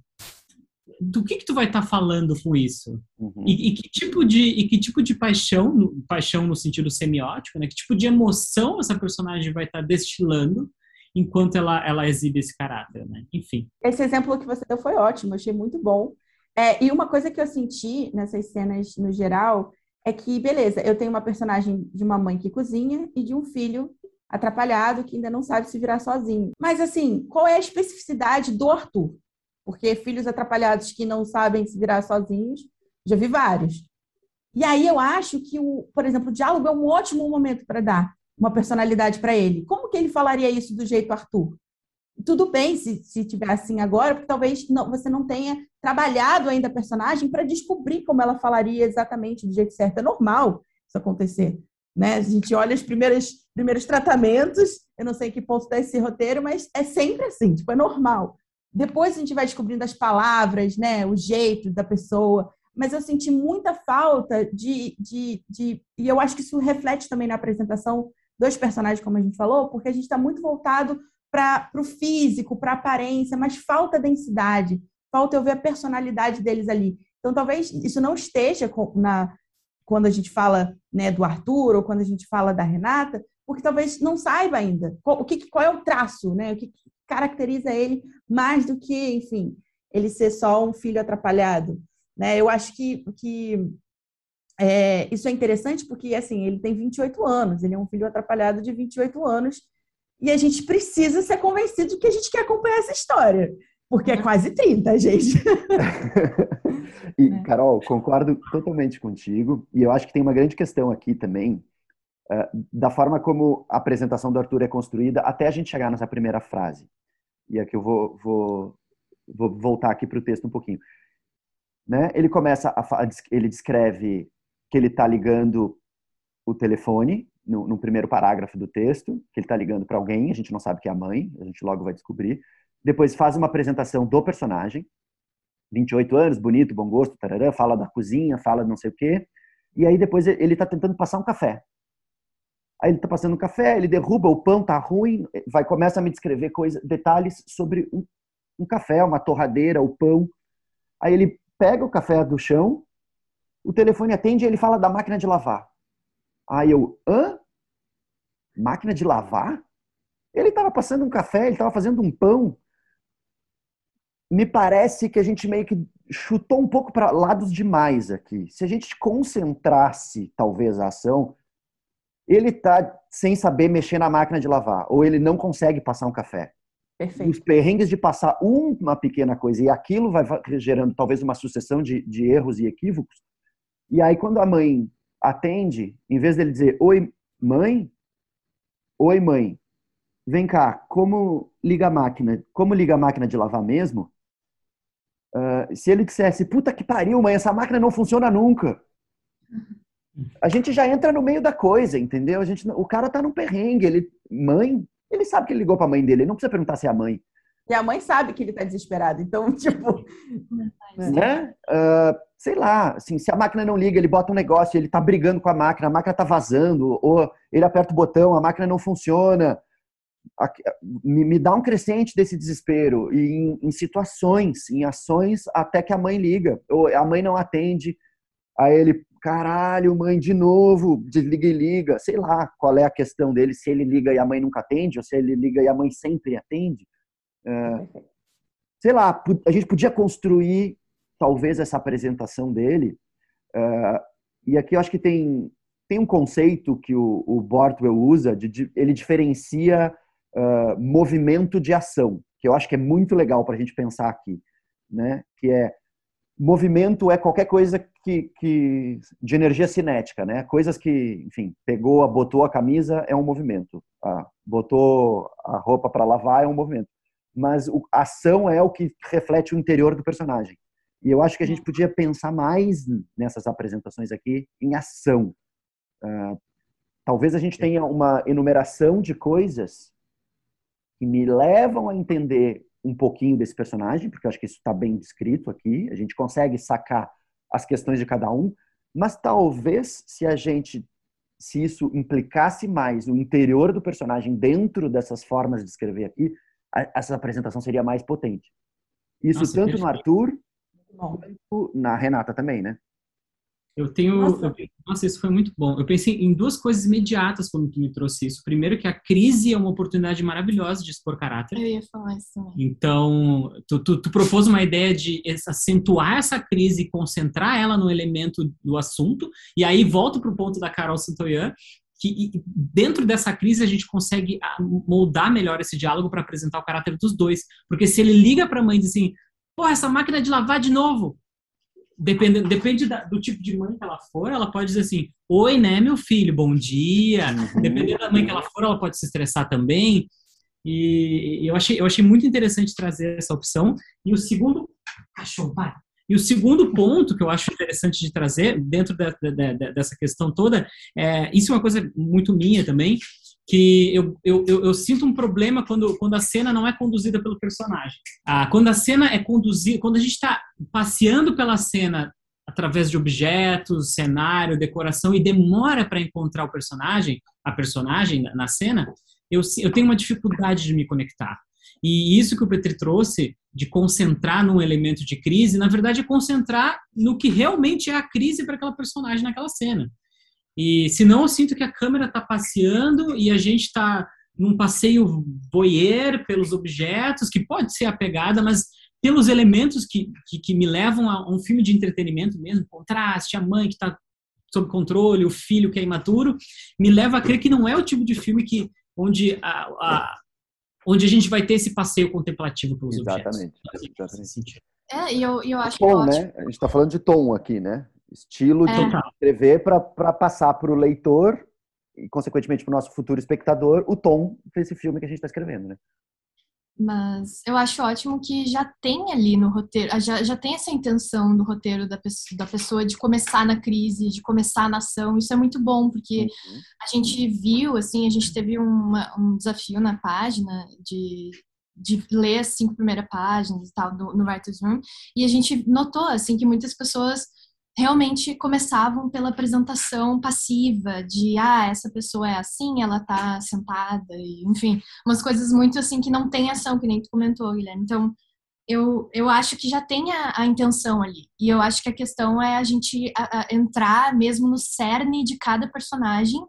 do que que tu vai estar tá falando com isso? Uhum. E, e, que tipo de e que tipo de paixão, paixão no sentido semiótico, né? Que tipo de emoção essa personagem vai estar tá destilando enquanto ela ela exibe esse caráter, né? Enfim. Esse exemplo que você deu foi ótimo, achei muito bom. É, e uma coisa que eu senti nessas cenas no geral é que, beleza, eu tenho uma personagem de uma mãe que cozinha e de um filho atrapalhado que ainda não sabe se virar sozinho. Mas assim, qual é a especificidade do Arthur? Porque filhos atrapalhados que não sabem se virar sozinhos, já vi vários. E aí eu acho que, o, por exemplo, o diálogo é um ótimo momento para dar uma personalidade para ele. Como que ele falaria isso do jeito Arthur? Tudo bem se, se tiver assim agora, porque talvez não, você não tenha trabalhado ainda a personagem para descobrir como ela falaria exatamente do jeito certo. É normal isso acontecer. Né? A gente olha os primeiros, primeiros tratamentos, eu não sei que ponto está esse roteiro, mas é sempre assim, tipo, é normal. Depois a gente vai descobrindo as palavras, né, o jeito da pessoa, mas eu senti muita falta de, de, de e eu acho que isso reflete também na apresentação dos personagens, como a gente falou, porque a gente está muito voltado para o físico, para a aparência, mas falta densidade, falta eu ver a personalidade deles ali. Então, talvez isso não esteja na, quando a gente fala né, do Arthur ou quando a gente fala da Renata, porque talvez não saiba ainda qual, o que, qual é o traço, né, o que, caracteriza ele mais do que, enfim, ele ser só um filho atrapalhado. Né? Eu acho que, que é, isso é interessante porque, assim, ele tem 28 anos, ele é um filho atrapalhado de 28 anos, e a gente precisa ser convencido que a gente quer acompanhar essa história. Porque é quase 30, gente. *laughs* e, é. Carol, concordo totalmente contigo. E eu acho que tem uma grande questão aqui também, da forma como a apresentação do Arthur é construída, até a gente chegar nessa primeira frase. E aqui eu vou, vou, vou voltar aqui para o texto um pouquinho. Né? Ele começa, a, ele descreve que ele está ligando o telefone, no, no, primeiro parágrafo do texto, que ele está ligando para alguém, a gente não sabe que é a mãe, a gente logo vai descobrir. Depois faz uma apresentação do personagem, 28 anos, bonito, bom gosto, tarará, fala da cozinha, fala não sei o quê. E aí depois ele está tentando passar um café. Aí ele está passando café, ele derruba, o pão tá ruim, vai começa a me descrever coisas, detalhes sobre um, um café, uma torradeira, o pão. Aí ele pega o café do chão, o telefone atende e ele fala da máquina de lavar. Aí eu, hã? Máquina de lavar? Ele estava passando um café, ele estava fazendo um pão me parece que a gente meio que chutou um pouco para lados demais aqui. Se a gente concentrasse, talvez, a ação, ele está sem saber mexer na máquina de lavar, ou ele não consegue passar um café. Perfeito. Os perrengues de passar uma pequena coisa e aquilo vai gerando talvez uma sucessão de, de erros e equívocos. E aí, quando a mãe atende, em vez dele dizer: Oi, mãe, oi, mãe, vem cá, como liga a máquina? Como liga a máquina de lavar mesmo? Uh, se ele dissesse, puta que pariu, mãe, essa máquina não funciona nunca. A gente já entra no meio da coisa, entendeu? A gente, o cara tá num perrengue, ele, mãe, ele sabe que ele ligou pra mãe dele, ele não precisa perguntar se é a mãe. E a mãe sabe que ele tá desesperado, então, *laughs* tipo. Né? Uh, sei lá, assim, se a máquina não liga, ele bota um negócio, ele tá brigando com a máquina, a máquina tá vazando, ou ele aperta o botão, a máquina não funciona me, me dá um crescente desse desespero e em, em, situações, em ações, até que a mãe liga, ou a mãe não atende, aí ele, caralho, mãe, de novo, desliga e liga, sei lá qual é a questão dele, se ele liga e a mãe nunca atende, ou se ele liga e a mãe sempre atende. É, sei lá, a gente podia construir talvez essa apresentação dele, é, e aqui eu acho que tem, tem um conceito que o, o Bortwell usa, de, de, ele diferencia uh, movimento de ação, que eu acho que é muito legal para a gente pensar aqui, né? Que é movimento é qualquer coisa que, que de energia cinética, né? Coisas que, enfim, pegou, botou a camisa é um movimento, ah, botou a roupa para lavar é um movimento. Mas a ação é o que reflete o interior do personagem. E eu acho que a gente podia pensar mais nessas apresentações aqui em ação. Uh, talvez a gente tenha uma enumeração de coisas que me levam a entender um pouquinho desse personagem, porque eu acho que isso está bem descrito aqui, a gente consegue sacar as questões de cada um, mas talvez se a gente, se isso implicasse mais o interior do personagem dentro dessas formas de escrever aqui, a, essa apresentação seria mais potente. Isso Nossa, tanto no Arthur quanto na Renata também, né? Eu tenho. Nossa. Eu, nossa. isso foi muito bom. Eu pensei em duas coisas imediatas quando tu me trouxe isso. Primeiro, que a crise é uma oportunidade maravilhosa de expor caráter. Eu ia falar isso. Então, tu, tu, tu propôs uma ideia de acentuar essa crise e concentrar ela no elemento do assunto. E aí volto para o ponto da Carol Santoyan, que dentro dessa crise a gente consegue ah, moldar melhor esse diálogo para apresentar o caráter dos dois. Porque se ele liga para a mãe e diz assim: pô, essa máquina de lavar de novo depende, depende da, do tipo de mãe que ela for, ela pode dizer assim: Oi, né, meu filho, bom dia. Uhum. Dependendo da mãe que ela for, ela pode se estressar também. E eu achei, eu achei muito interessante trazer essa opção. E o segundo. Cachorro, para. E o segundo ponto que eu acho interessante de trazer dentro de, de, de, dessa questão toda, é, isso é uma coisa muito minha também, que eu, eu, eu, eu, sinto um problema quando, quando a cena não é conduzida pelo personagem. Ah, quando a cena é conduzida, quando a gente está passeando pela cena através de objetos, cenário, decoração e demora para encontrar o personagem, a personagem na cena, eu, eu tenho uma dificuldade de me conectar. E isso que o Petri trouxe, de concentrar num elemento de crise, na verdade é concentrar no que realmente é a crise para aquela personagem naquela cena. E senão eu sinto que a câmera está passeando e a gente está num passeio voyeur pelos objetos, que pode ser a pegada, mas pelos elementos que, que, que me levam a um filme de entretenimento mesmo, contraste, a mãe que está sob controle, o filho que é imaturo, me leva a crer que não é o tipo de filme que onde a, a, onde a gente vai ter esse passeio contemplativo pelos Exatamente. objetos. Exatamente. É, e eu, eu acho tom, que é né? A gente está falando de tom aqui, né? Estilo de É. escrever para passar para o leitor e, consequentemente, para o nosso futuro espectador, o tom desse filme que a gente está escrevendo, né? Mas eu acho ótimo que já tem ali no roteiro, ah, já, já tem essa intenção do roteiro da pessoa, da pessoa de começar na crise, de começar na ação. Isso é muito bom, porque Uhum. a gente viu, assim, a gente teve uma, um desafio na página de, de ler as cinco primeiras páginas e tal no, no Writer's Room, e a gente notou, assim, que muitas pessoas realmente começavam pela apresentação passiva de, ah, essa pessoa é assim, ela tá sentada, e, enfim, umas coisas muito, assim, que não tem ação, que nem tu comentou, Guilherme. Então, eu, eu acho que já tem a, a intenção ali. E eu acho que a questão é a gente a- a entrar mesmo no cerne de cada personagem.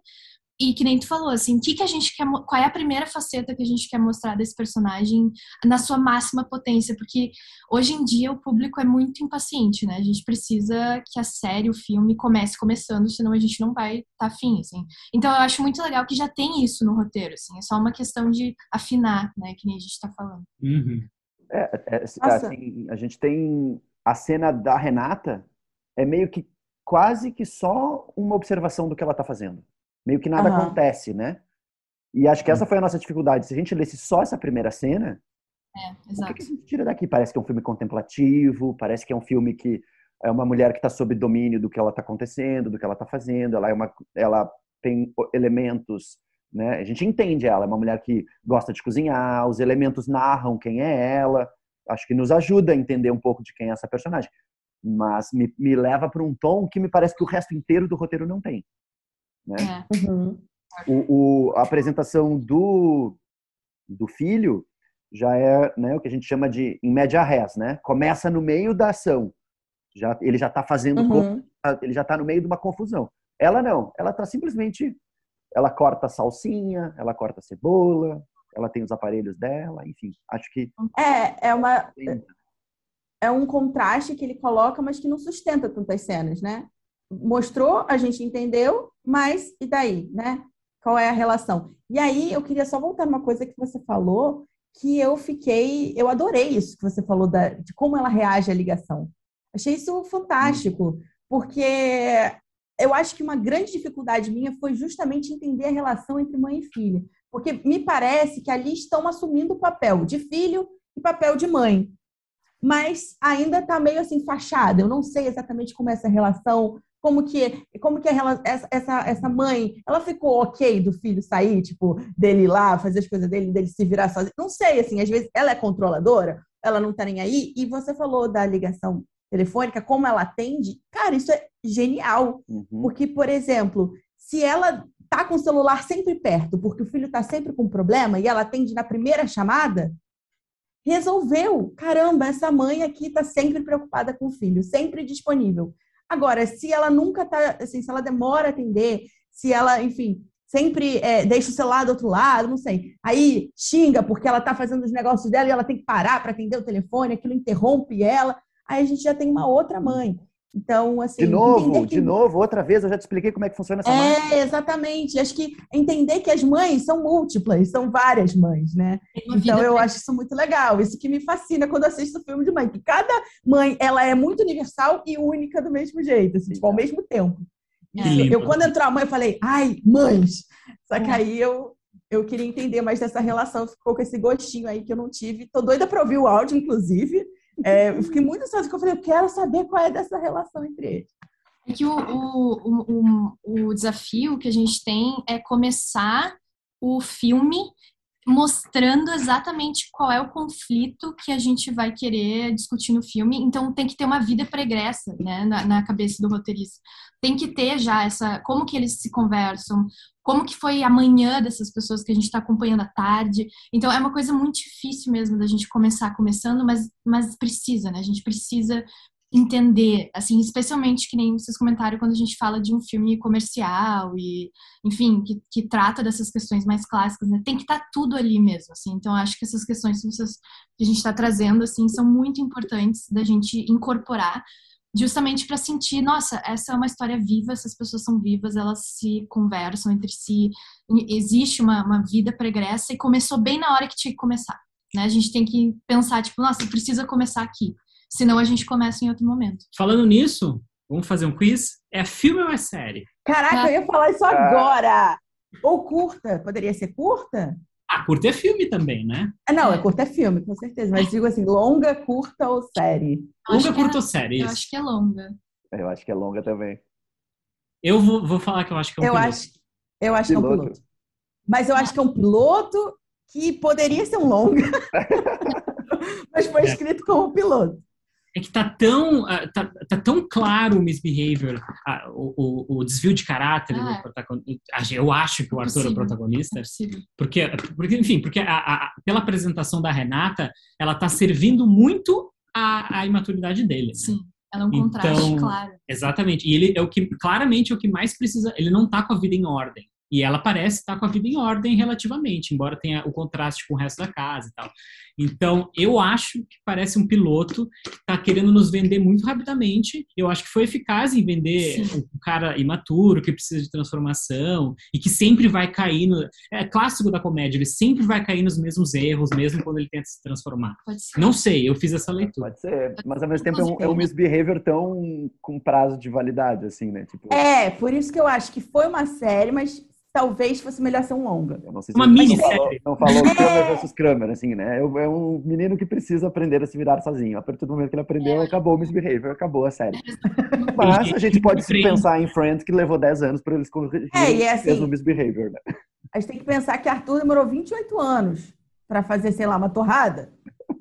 E que nem tu falou, assim, o que, que a gente quer, qual é a primeira faceta que a gente quer mostrar desse personagem na sua máxima potência? Porque hoje em dia o público é muito impaciente, né? A gente precisa que a série, o filme comece começando, senão a gente não vai estar tá afim, assim. Então eu acho muito legal que já tem isso no roteiro, assim. É só uma questão de afinar, né? Que nem a gente tá falando. Uhum. É, é, assim, a gente tem a cena da Renata, é meio que quase que só uma observação do que ela está fazendo. Meio que nada Aham. acontece, né? E acho que essa foi a nossa dificuldade. Se a gente lesse só essa primeira cena, É, o que, exato. que a gente tira daqui? Parece que é um filme contemplativo, parece que é um filme que é uma mulher que está sob domínio do que ela está acontecendo, do que ela está fazendo. Ela é uma, ela tem elementos, né? A gente entende ela, é uma mulher que gosta de cozinhar. Os elementos narram quem é ela. Acho que nos ajuda a entender um pouco de quem é essa personagem. Mas me, me leva para um tom que me parece que o resto inteiro do roteiro não tem. Né? É. Uhum. o, o- a apresentação do, do filho já é né, o que a gente chama de em média res, né? Começa no meio da ação. Já, ele já está fazendo, Uhum. ele já está no meio de uma confusão. Ela não, ela está simplesmente, ela corta a salsinha, ela corta a cebola, ela tem os aparelhos dela, enfim. Acho que É, é uma, é um contraste que ele coloca, mas que não sustenta tantas cenas, né? Mostrou, a gente entendeu, mas e daí, né? Qual é a relação? E aí eu queria só voltar numa coisa que você falou, que eu fiquei, eu adorei isso que você falou da, de como ela reage à ligação. Achei isso fantástico, porque eu acho que uma grande dificuldade minha foi justamente entender a relação entre mãe e filha, porque me parece que ali estão assumindo o papel de filho e papel de mãe mas ainda está meio assim fachada. Eu não sei exatamente como é essa relação, como que como que essa, essa essa mãe, ela ficou ok do filho sair, tipo, dele ir lá fazer as coisas dele, dele se virar sozinho. Não sei, assim, às vezes ela é controladora, ela não tá nem aí. E você falou da ligação telefônica, como ela atende, cara, isso é genial. uhum, Porque, por exemplo, se ela tá com o celular sempre perto, porque o filho tá sempre com problema e ela atende na primeira chamada, resolveu. Caramba, essa mãe aqui tá sempre preocupada com o filho, sempre disponível. Agora, se ela nunca tá, assim, se ela demora a atender, se ela, enfim, sempre é, deixa o celular do outro lado, não sei. Aí xinga porque ela tá fazendo os negócios dela e ela tem que parar para atender o telefone, aquilo interrompe ela. Aí a gente já tem uma outra mãe. Então, assim, de novo, entender que- de novo, outra vez eu já te expliquei como é que funciona essa máquina. é, exatamente. Acho que entender que as mães são múltiplas, são várias mães, né? Então eu acho isso muito legal. Isso que me fascina quando assisto filme de mãe, que cada mãe ela é muito universal e única do mesmo jeito, assim, tipo, ao mesmo tempo. Que Isso, eu quando entrou a mãe eu falei, ai, mães. Só que É. aí eu eu queria entender mais dessa relação, ficou com esse gostinho aí que eu não tive. Tô doida para ouvir o áudio, inclusive. É, eu fiquei muito ansiosa, porque eu falei, eu quero saber qual é dessa relação entre eles. É que o, o, o, o, o desafio que a gente tem é começar o filme mostrando exatamente qual é o conflito que a gente vai querer discutir no filme. Então tem que ter uma vida pregressa, né, na, na cabeça do roteirista. Tem que ter já essa, como que eles se conversam, como que foi a manhã dessas pessoas que a gente está acompanhando à tarde. Então é uma coisa muito difícil mesmo da gente começar começando, mas, mas precisa, né? A gente precisa entender, assim, especialmente que nem vocês comentaram quando a gente fala de um filme comercial e, enfim, que, que trata dessas questões mais clássicas, né? Tem que estar tudo ali mesmo, assim. Então, acho que essas questões que, vocês, que a gente está trazendo, assim, são muito importantes da gente incorporar, justamente para sentir, nossa, essa é uma história viva, essas pessoas são vivas, elas se conversam entre si, existe uma, uma vida pregressa e começou bem na hora que tinha que começar. Né? A gente tem que pensar, tipo, nossa, precisa começar aqui, senão a gente começa em outro momento. Falando nisso, vamos fazer um quiz? É filme ou é série? Caraca, ah. eu ia falar isso agora! Ou curta, poderia ser curta? Ah, curta é filme também, né? Ah, não, é curta é filme, com certeza. Mas digo assim, longa, curta ou série? Longa, curta é, ou série? Eu acho que é longa. Eu acho que é longa também. Eu vou, vou falar que eu acho que é um eu piloto. Acho, eu acho piloto. que é um piloto. Mas eu acho que é um piloto que poderia ser um longa. *laughs* mas foi é. escrito como piloto é que tá tão, ah, tá, tá tão claro o misbehavior, uh, o, o, desvio de caráter ah, protagonista. Eu acho que o Arthur é o protagonista. É porque, porque, enfim, porque a, a, pela apresentação da Renata, ela tá servindo muito a, a imaturidade dele. Né? Sim. Ela é um contraste, então, claro. Exatamente. E ele é o que, claramente, é o que mais precisa. Ele não tá com a vida em ordem. E ela parece estar com a vida em ordem relativamente, embora tenha o contraste com o resto da casa e tal. Então, eu acho que parece um piloto que está querendo nos vender muito rapidamente. Eu acho que foi eficaz em vender Sim. um cara imaturo, que precisa de transformação e que sempre vai cair no. É clássico da comédia, ele sempre vai cair nos mesmos erros, mesmo quando ele tenta se transformar. Não sei, eu fiz essa leitura. Pode ser, mas ao mesmo tempo é um, é um misbehavior tão com prazo de validade, assim, né? Tipo... É, por isso que eu acho que foi uma série, mas talvez fosse melhor ser um longa. Eu não sei se uma minissérie. Não falou, não falou é... Kramer versus Kramer, assim, né? É um menino que precisa aprender a se virar sozinho. A partir do momento que ele aprendeu, é. acabou o misbehavior, acabou a série. Mas a gente pode se pensar em Friends, que levou 10 anos para eles corrigirem é, e é assim, o misbehavior, né? A gente tem que pensar que Arthur demorou 28 anos para fazer, sei lá, uma torrada.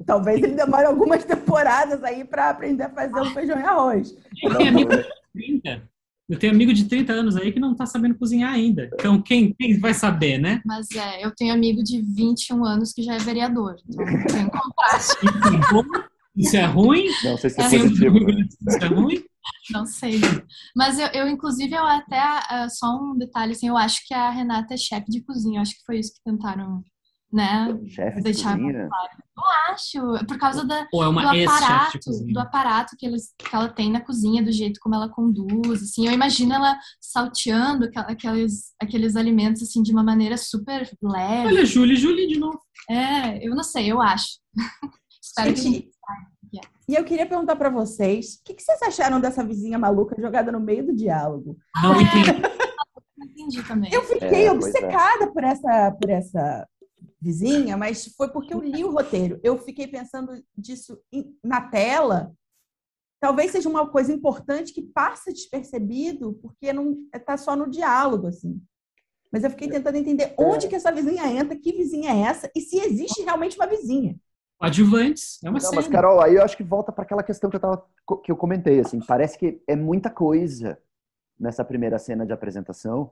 Talvez ele demore algumas temporadas aí para aprender a fazer um feijão e arroz. Ele tem amigo de 30. Eu tenho amigo de 30 anos aí que não tá sabendo cozinhar ainda. Então, quem, quem vai saber, né? Mas é, eu tenho amigo de 21 anos que já é vereador. Então, tem contraste. Isso é ruim? Não sei se é, é positivo. Isso é ruim? Não sei. Mas eu, eu inclusive, eu até, uh, só um detalhe, assim, eu acho que a Renata é chefe de cozinha. Eu acho que foi isso que tentaram né? Chefe deixar de claro. Eu acho, é por causa da, Ou é uma do aparato, do aparato que, eles, que ela tem na cozinha, do jeito como ela conduz, assim, eu imagino ela salteando aqueles, aqueles alimentos, assim, de uma maneira super leve. Olha, Julie, Julie de novo. É, eu não sei, eu acho. *laughs* Espero Gente, que e eu queria perguntar para vocês, o que, que, vocês acharam dessa vizinha maluca jogada no meio do diálogo? Não entendi. entendi também. Eu fiquei é, é. obcecada é. por essa, por essa vizinha, mas foi porque eu li o roteiro. Eu fiquei pensando disso na tela. Talvez seja uma coisa importante que passa despercebido, porque não está só no diálogo, assim. Mas eu fiquei tentando entender onde que essa vizinha entra, que vizinha é essa, e se existe realmente uma vizinha. Adjuvantes, é uma não, série. Mas, Carol, aí eu acho que volta para aquela questão que eu, tava, que eu comentei, assim, parece que é muita coisa nessa primeira cena de apresentação,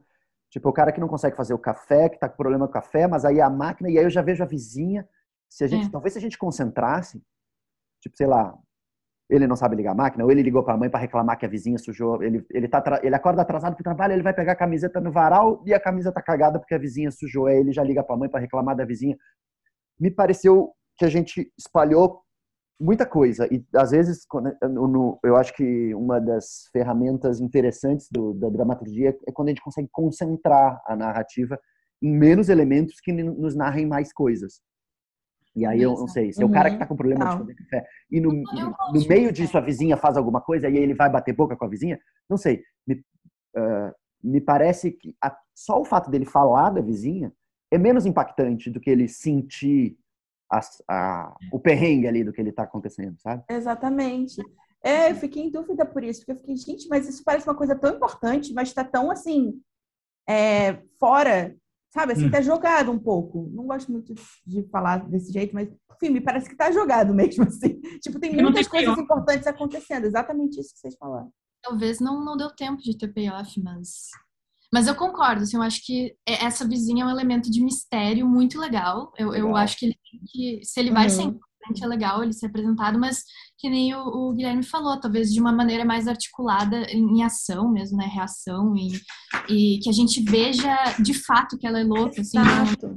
Tipo, o cara que não consegue fazer o café, que tá com problema com o café, mas aí a máquina, e aí eu já vejo a vizinha. Se a gente, é. talvez se a gente concentrasse, tipo, sei lá, ele não sabe ligar a máquina, ou ele ligou para a mãe para reclamar que a vizinha sujou, ele ele tá ele acorda atrasado pro trabalho, ele vai pegar a camiseta no varal e a camisa tá cagada porque a vizinha sujou, aí ele já liga para a mãe para reclamar da vizinha. Me pareceu que a gente espalhou muita coisa. E às vezes, eu acho que uma das ferramentas interessantes do, da dramaturgia é quando a gente consegue concentrar a narrativa em menos elementos que nos narrem mais coisas. E aí eu não sei, se é o cara que está com problema de fazer café e no, no meio disso a vizinha faz alguma coisa e aí ele vai bater boca com a vizinha, não sei. Me, uh, me parece que a, só o fato dele falar da vizinha é menos impactante do que ele sentir a, a, o perrengue ali do que ele está acontecendo, sabe? Exatamente. É, eu fiquei em dúvida por isso, porque eu fiquei, gente, mas isso parece uma coisa tão importante, mas está tão assim, é, fora, sabe? Assim, hum. tá jogado um pouco. Não gosto muito de falar desse jeito, mas, enfim, me parece que tá jogado *laughs* mesmo, assim. Tipo, tem muitas coisas importantes acontecendo, exatamente isso que vocês falaram. Talvez não, não deu tempo de ter payoff, mas mas eu concordo, assim, eu acho que é, essa vizinha é um elemento de mistério muito legal. Eu, legal. eu acho que, ele, que se ele vai uhum. ser importante, é legal ele ser apresentado, mas que nem o, o, Guilherme falou, talvez de uma maneira mais articulada em, em ação mesmo, né? Reação e, e, que a gente veja de fato que ela é louca, assim. Né?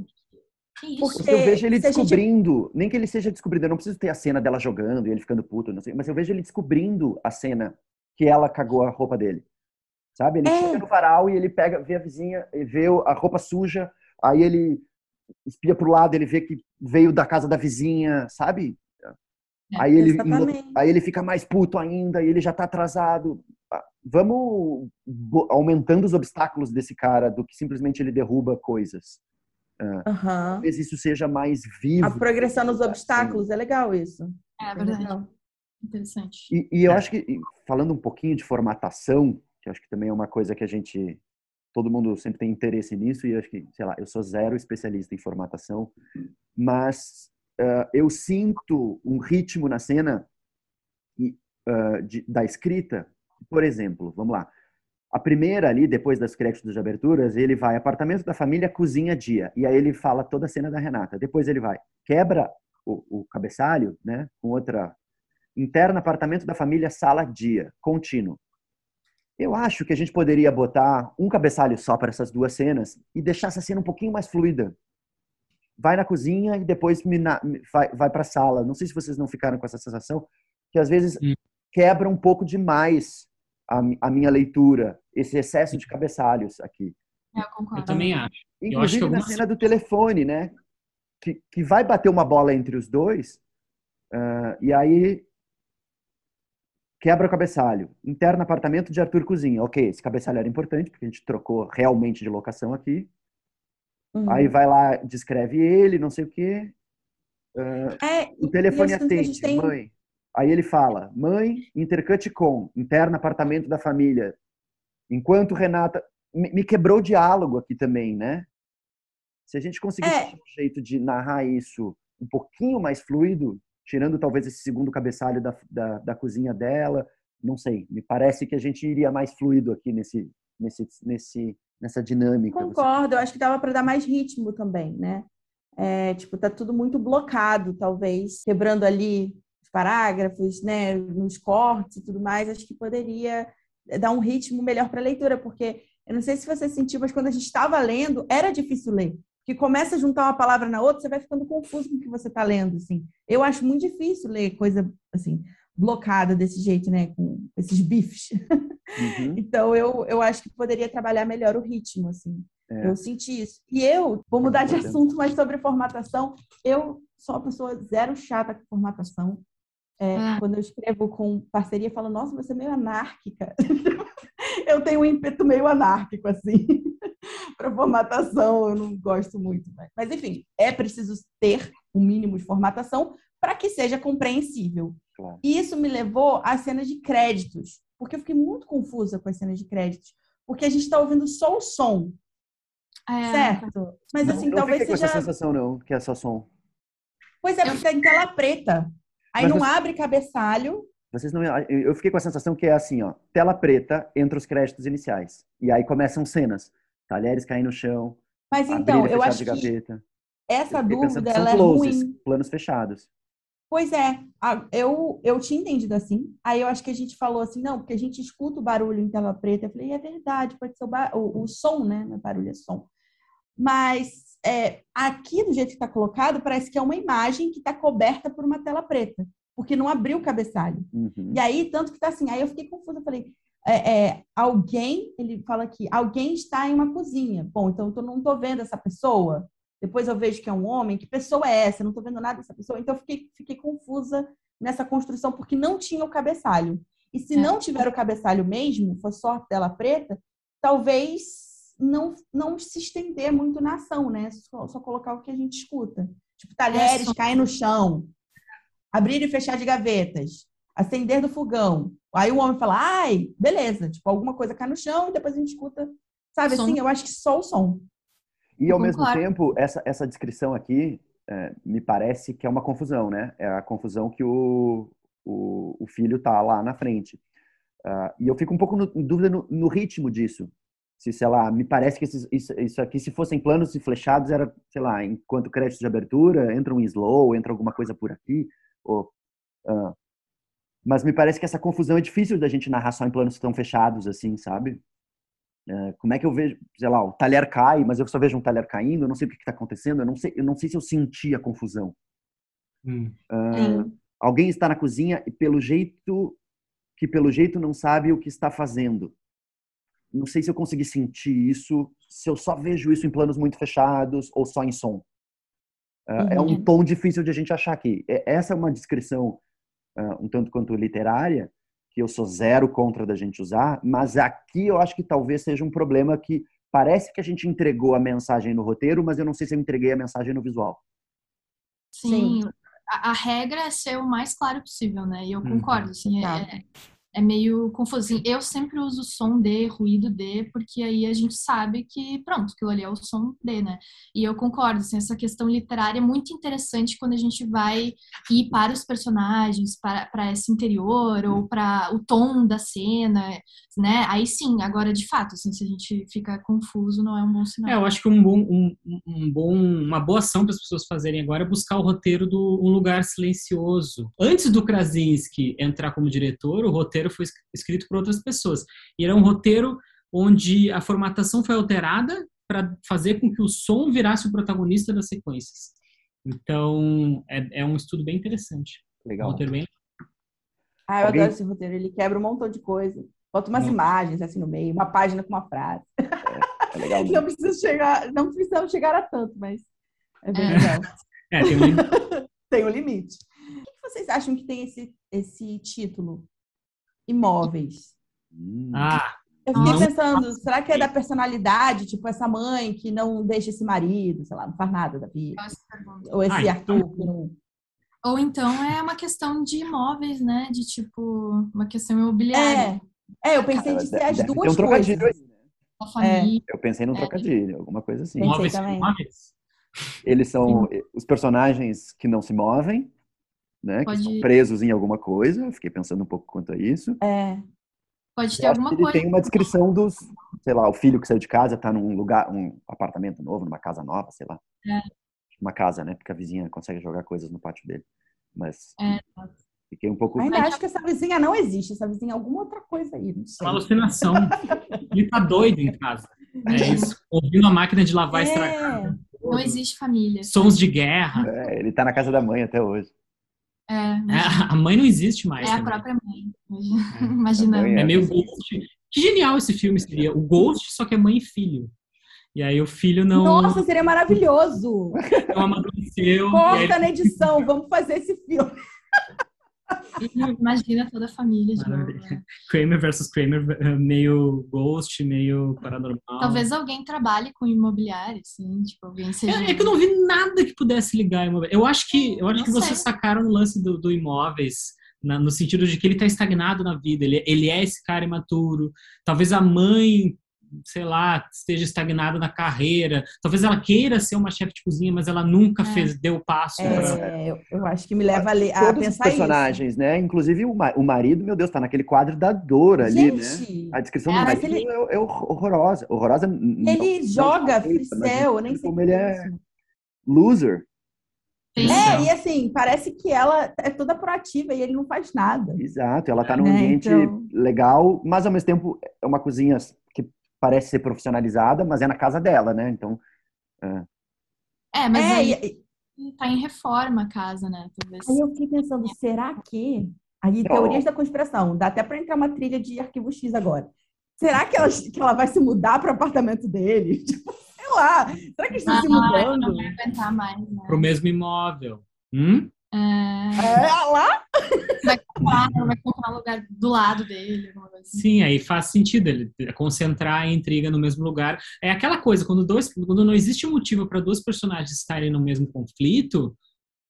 Porque eu vejo ele descobrindo, gente... nem que ele seja descobrindo, eu não preciso ter a cena dela jogando e ele ficando puto, não sei, mas eu vejo ele descobrindo a cena que ela cagou a roupa dele. Sabe? Ele É. chega no varal e ele pega, vê a vizinha, e vê a roupa suja, aí ele espia pro lado, ele vê que veio da casa da vizinha, sabe? É, Aí ele, exatamente. aí ele fica mais puto ainda, e ele já tá atrasado. Ah, Vamos aumentando os obstáculos desse cara do que simplesmente ele derruba coisas. Aham. Talvez isso seja mais vivo. A progressão nos obstáculos, é legal isso. É É verdade. legal. Interessante. E, e eu É. acho que, falando um pouquinho de formatação, que acho que também é uma coisa que a gente, todo mundo sempre tem interesse nisso, e acho que, sei lá, eu sou zero especialista em formatação, mas ah, eu sinto um ritmo na cena e, ah, de- da escrita. Por exemplo, vamos lá. A primeira ali, depois das créditos de aberturas, ele vai apartamento da família, cozinha, dia. E aí ele fala toda a cena da Renata. Depois ele vai, quebra o, o cabeçalho, né, com outra interna, apartamento da família, sala, dia, contínuo. Eu acho que a gente poderia botar um cabeçalho só para essas duas cenas e deixar essa cena um pouquinho mais fluida. Vai na cozinha e depois me na- me- vai, vai para a sala. Não sei se vocês não ficaram com essa sensação, que às vezes Hum. quebra um pouco demais a, a minha leitura, esse excesso de cabeçalhos aqui. É, eu concordo. Eu também acho. Eu acho Inclusive que na cena do telefone, né? Que, que vai bater uma bola entre os dois, ah, e aí quebra o cabeçalho. Interno apartamento de Arthur Cozinha. Ok, esse cabeçalho era importante, porque a gente trocou realmente de locação aqui. Uhum. Aí vai lá, descreve ele, não sei o quê. É, O telefone atende, tem- mãe. Aí ele fala, mãe, intercut com, interno apartamento da família. Enquanto Renata... Me, quebrou o diálogo aqui também, né? Se a gente conseguisse É. um jeito de narrar isso um pouquinho mais fluido, tirando talvez esse segundo cabeçalho da, da, da cozinha dela, não sei. Me parece que a gente iria mais fluido aqui nesse, nesse, nesse, nessa dinâmica. Você- Concordo, eu acho que dava para dar mais ritmo também, né? É, tipo, tá tudo muito blocado, talvez, quebrando ali os parágrafos, né, nos cortes e tudo mais, acho que poderia dar um ritmo melhor para a leitura, porque eu não sei se você sentiu, mas quando a gente estava lendo, era difícil ler. Porque começa a juntar uma palavra na outra, você vai ficando confuso com o que você está lendo, assim. Eu acho muito difícil ler coisa, assim, blocada desse jeito, né, com esses bifes. Uhum. *laughs* Então, eu, eu acho que poderia trabalhar melhor o ritmo, assim. É. Eu senti isso. E eu, vou mudar de assunto, mas sobre formatação, eu sou uma pessoa zero chata com formatação. É, Ah. Quando eu escrevo com parceria, eu falo, nossa, você é meio anárquica. *laughs* eu tenho um ímpeto meio anárquico, assim, *laughs* para formatação, eu não gosto muito. Mas, mas, enfim, é preciso ter um mínimo de formatação para que seja compreensível. Claro. E isso me levou às cenas de créditos, porque eu fiquei muito confusa com as cenas de créditos, porque a gente está ouvindo só o som, É, certo? Mas Não, assim, não talvez seja. essa sensação, não, que é só som. Pois é, porque tá em tela preta. Aí Mas não você- abre cabeçalho. Vocês não, eu fiquei com a sensação que é assim, ó, tela preta entre os créditos iniciais. E aí começam cenas. Talheres caem no chão, Mas então, eu acho de que essa dúvida que ela é closes, ruim. planos fechados. Pois é, eu, eu tinha entendido assim. Aí eu acho que a gente falou assim, não, porque a gente escuta o barulho em tela preta. Eu falei, é verdade, pode ser o, ba- o, o som, né? Não é barulho, é som. Mas é, aqui, do jeito que está colocado, parece que é uma imagem que está coberta por uma tela preta, porque não abriu o cabeçalho. Uhum. E aí, tanto que tá assim, aí eu fiquei confusa, eu falei, é, é, alguém, ele fala aqui, alguém está em uma cozinha. Bom, então eu não tô vendo essa pessoa. Depois eu vejo que é um homem, que pessoa é essa? Eu não tô vendo nada dessa pessoa. Então eu fiquei, fiquei confusa nessa construção, porque não tinha o cabeçalho. E se É. não tiver o cabeçalho mesmo, for só tela preta, talvez não, não se estender muito na ação, né? Só, só colocar o que a gente escuta. Tipo, talheres só- caem no chão, abrir e fechar de gavetas, acender do fogão. Aí o homem fala, ai, beleza, tipo, alguma coisa cai no chão e depois a gente escuta. Sabe Som. assim, eu acho que só o som. E ao mesmo tempo, essa, essa descrição aqui é, me parece que é uma confusão, né? É a confusão que o, o, o filho tá lá na frente. Ah, e eu fico um pouco no, em dúvida no, no ritmo disso. Se, sei lá, me parece que esses, isso, isso aqui, se fossem planos e flechados, era, sei lá, enquanto crédito de abertura, entra um slow, entra alguma coisa por aqui. Ou, ah, mas me parece que essa confusão é difícil da gente narrar só em planos tão fechados, assim, sabe? É, como é que eu vejo, sei lá, o talher cai, mas eu só vejo um talher caindo, eu não sei o que está acontecendo, eu não sei, eu não sei se eu senti a confusão. Hum. Ah, alguém está na cozinha e pelo jeito que pelo jeito não sabe o que está fazendo. Não sei se eu consegui sentir isso, se eu só vejo isso em planos muito fechados ou só em som. Uh, É um Uhum. tom difícil de a gente achar aqui. É- Essa é uma descrição uh, um tanto quanto literária, que eu sou zero contra da gente usar, mas aqui eu acho que talvez seja um problema que parece que a gente entregou a mensagem no roteiro, mas eu não sei se eu entreguei a mensagem no visual. Sim, a, a regra é ser o mais claro possível, né? E eu Uhum. concordo, assim, é, Exato. É meio confuso. Assim, Eu sempre uso som D, ruído D, porque aí a gente sabe que, pronto, aquilo ali é o som D, né? E eu concordo, assim, essa questão literária é muito interessante quando a gente vai ir para os personagens, para, para esse interior, ou para o tom da cena, né? Aí sim, agora, de fato, assim, se a gente fica confuso, não é um bom sinal. É, eu acho que um bom, um, um bom, uma boa ação para as pessoas fazerem agora é buscar o roteiro do Um Lugar Silencioso. Antes do Krasinski entrar como diretor, o roteiro foi es- escrito por outras pessoas. E era um roteiro onde a formatação foi alterada para fazer com que o som virasse o protagonista das sequências. Então, é, é um estudo bem interessante. Um Legal. roteiro bem Ah, eu Alguém- adoro esse roteiro. Ele quebra um montão de coisa. Bota umas Hum. imagens assim no meio, uma página com uma frase. É legal. *laughs* Não precisa chegar, não precisamos chegar a tanto, mas é bem É. legal. *laughs* É, tem um *laughs* Tem um limite. O que vocês acham que tem esse, esse título? Imóveis. Hum. Ah, Eu fiquei Não. pensando, será que é da personalidade? Tipo, essa mãe que não deixa esse marido, sei lá, não faz nada da vida. Ou esse Ah, então- Arthur que não... Ou então é uma questão de imóveis, né? De tipo, uma questão imobiliária. É, é, eu pensei de ser as duas um trocadilho coisas. aí, né? Família. Eu pensei num É. trocadilho, alguma coisa assim. Pensei móveis, também. móveis. Eles são os personagens que não se movem, né? Que Pode- estão presos em alguma coisa. Eu fiquei pensando um pouco quanto a isso. É, Pode ter alguma que ele coisa. tem uma descrição dos, sei lá, o filho que saiu de casa tá num lugar, um apartamento novo, numa casa nova, sei lá. É. Uma casa, né? Porque a vizinha consegue jogar coisas no pátio dele. Mas É. fiquei um pouco. ainda acho que essa vizinha não existe. Essa vizinha é alguma outra coisa aí, não sei. Uma alucinação. Ele tá doido em casa. É isso. Ouvindo a máquina de lavar estragada. É, Não existe família. Sons de guerra. É, ele tá na casa da mãe até hoje. É, *laughs* É, a mãe não existe mais. é a também. própria mãe. É. *laughs* Imaginando. mãe É É. meio Ghost. Que genial esse filme seria. O Ghost, só que é mãe e filho. E aí o filho não, Nossa, seria maravilhoso! não amadureceu. e aí Corta na edição, vamos fazer esse filme. *laughs* *laughs* Imagina toda a família de novo. Né? Kramer versus Kramer, meio Ghost, meio paranormal. Talvez alguém trabalhe com imobiliário, assim, tipo, alguém seja. É, é que eu não vi nada que pudesse ligar imóvel. Eu acho que, eu acho Não que vocês sacaram o lance do, do imóveis, na- no sentido de que ele está estagnado na vida. Ele, ele é esse cara imaturo. Talvez a mãe, sei lá, esteja estagnada na carreira. Talvez ela queira ser uma chefe de cozinha, mas ela nunca É. fez, deu o passo. pra- É, eu, eu acho que me leva a, ler, a Todos os pensar isso. personagens, né? Inclusive o, ma- o marido, meu Deus, tá naquele quadro da dor ali, né? Gente, A descrição É, do marido ele- é, é horrorosa. Horrorosa. ele não joga isso, fricel, eu nem sei como ele é é isso. loser. Tem- É, e assim, parece que ela é toda proativa e ele não faz nada. Exato, ela tá num Né, ambiente então- legal, mas ao mesmo tempo é uma cozinha que parece ser profissionalizada, mas é na casa dela, né? Então, É, mas é, aí tá em reforma a casa, né? Talvez. aí eu fiquei pensando, será que. Aí, Não. teorias da conspiração, dá até para entrar uma trilha de arquivo X agora. Será que ela, que ela vai se mudar para o apartamento dele? *laughs* Tipo, sei lá. Será que eles estão se Ah, não mudando? vai aguentar mais, né? Pro mesmo imóvel. Hum? É, É, lá? vai comprar, vai comprar um lugar do lado dele, assim. Sim, aí faz sentido ele concentrar a intriga no mesmo lugar. É aquela coisa, quando, dois, quando não existe um motivo para dois personagens estarem no mesmo conflito,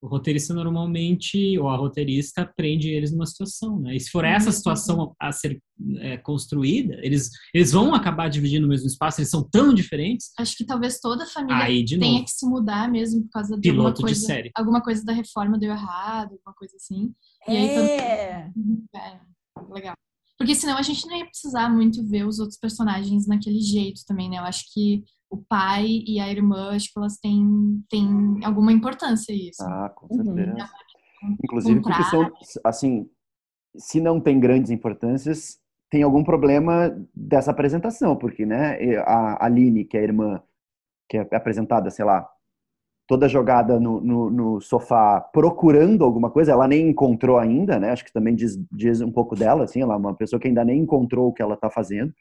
o roteirista normalmente, ou a roteirista, prende eles numa situação, né? E se for essa situação a ser é, construída, eles, eles vão acabar dividindo o mesmo espaço, eles são tão diferentes, Acho que talvez toda a família aí de tenha novo, que se mudar mesmo por causa de alguma piloto de coisa, série. alguma coisa da reforma deu errado, alguma coisa assim. E aí, É. É, legal. Porque senão a gente não ia precisar muito ver os outros personagens naquele jeito também, né? Eu acho que o pai e a irmã, tipo, elas têm, têm alguma importância isso. ah, com Uhum. certeza. Inclusive porque são, assim, se não tem grandes importâncias, tem algum problema dessa apresentação, porque, né, a Aline, que é a irmã, que é apresentada, sei lá, toda jogada no, no, no, sofá procurando alguma coisa, ela nem encontrou ainda, né? Acho que também diz, diz um pouco dela, assim, ela é uma pessoa que ainda nem encontrou o que ela está fazendo.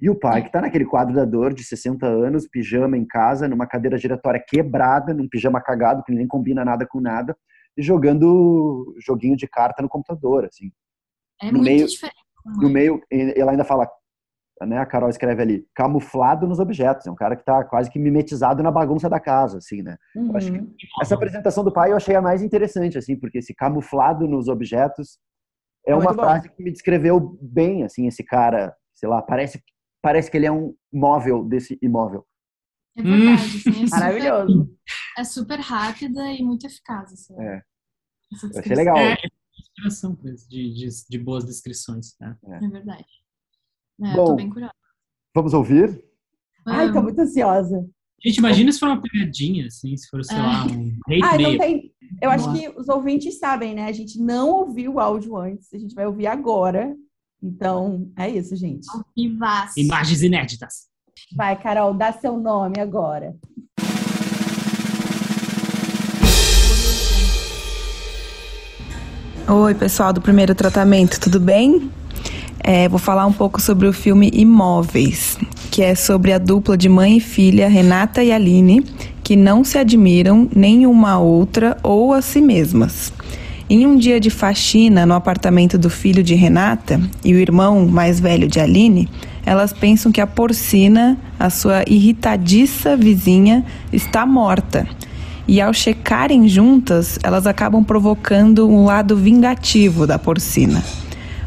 E o pai que está naquele quadro da dor de 60 anos, pijama em casa, numa cadeira giratória quebrada, num pijama cagado, que nem combina nada com nada, e jogando joguinho de carta no computador, assim. É no muito meio, diferente. No meio, ela ainda fala, né, a Carol escreve ali, camuflado nos objetos. É um cara que está quase que mimetizado na bagunça da casa, assim, né? Uhum. essa apresentação do pai eu achei a mais interessante, assim, porque esse camuflado nos objetos é, é uma frase que me descreveu bem, assim, esse cara, sei lá, parece, parece que ele é um móvel desse imóvel. É verdade, assim, é super, Maravilhoso. É super rápida e muito eficaz, assim. É. Eu achei legal. É, inspiração de, de, de boas descrições, né? É, é verdade. É, Bom, tô bem curiosa. Vamos ouvir? Ai, tô muito ansiosa. Gente, imagina se for uma pegadinha, assim, se for, sei é. lá, um *laughs* hate ah, não tem. Eu acho que os ouvintes sabem, né? A gente não ouviu o áudio antes, a gente vai ouvir agora. Então, é isso, gente. Imagens inéditas. Vai, Carol, dá seu nome agora. Oi, pessoal do primeiro tratamento, tudo bem? É, vou falar um pouco sobre o filme Imóveis, que é sobre a dupla de mãe e filha, Renata e Aline, que não se admiram nem uma outra ou a si mesmas. Em um dia de faxina no apartamento do filho de Renata e o irmão mais velho de Aline, elas pensam que a porcina, a sua irritadiça vizinha, está morta. E ao checarem juntas, elas acabam provocando um lado vingativo da porcina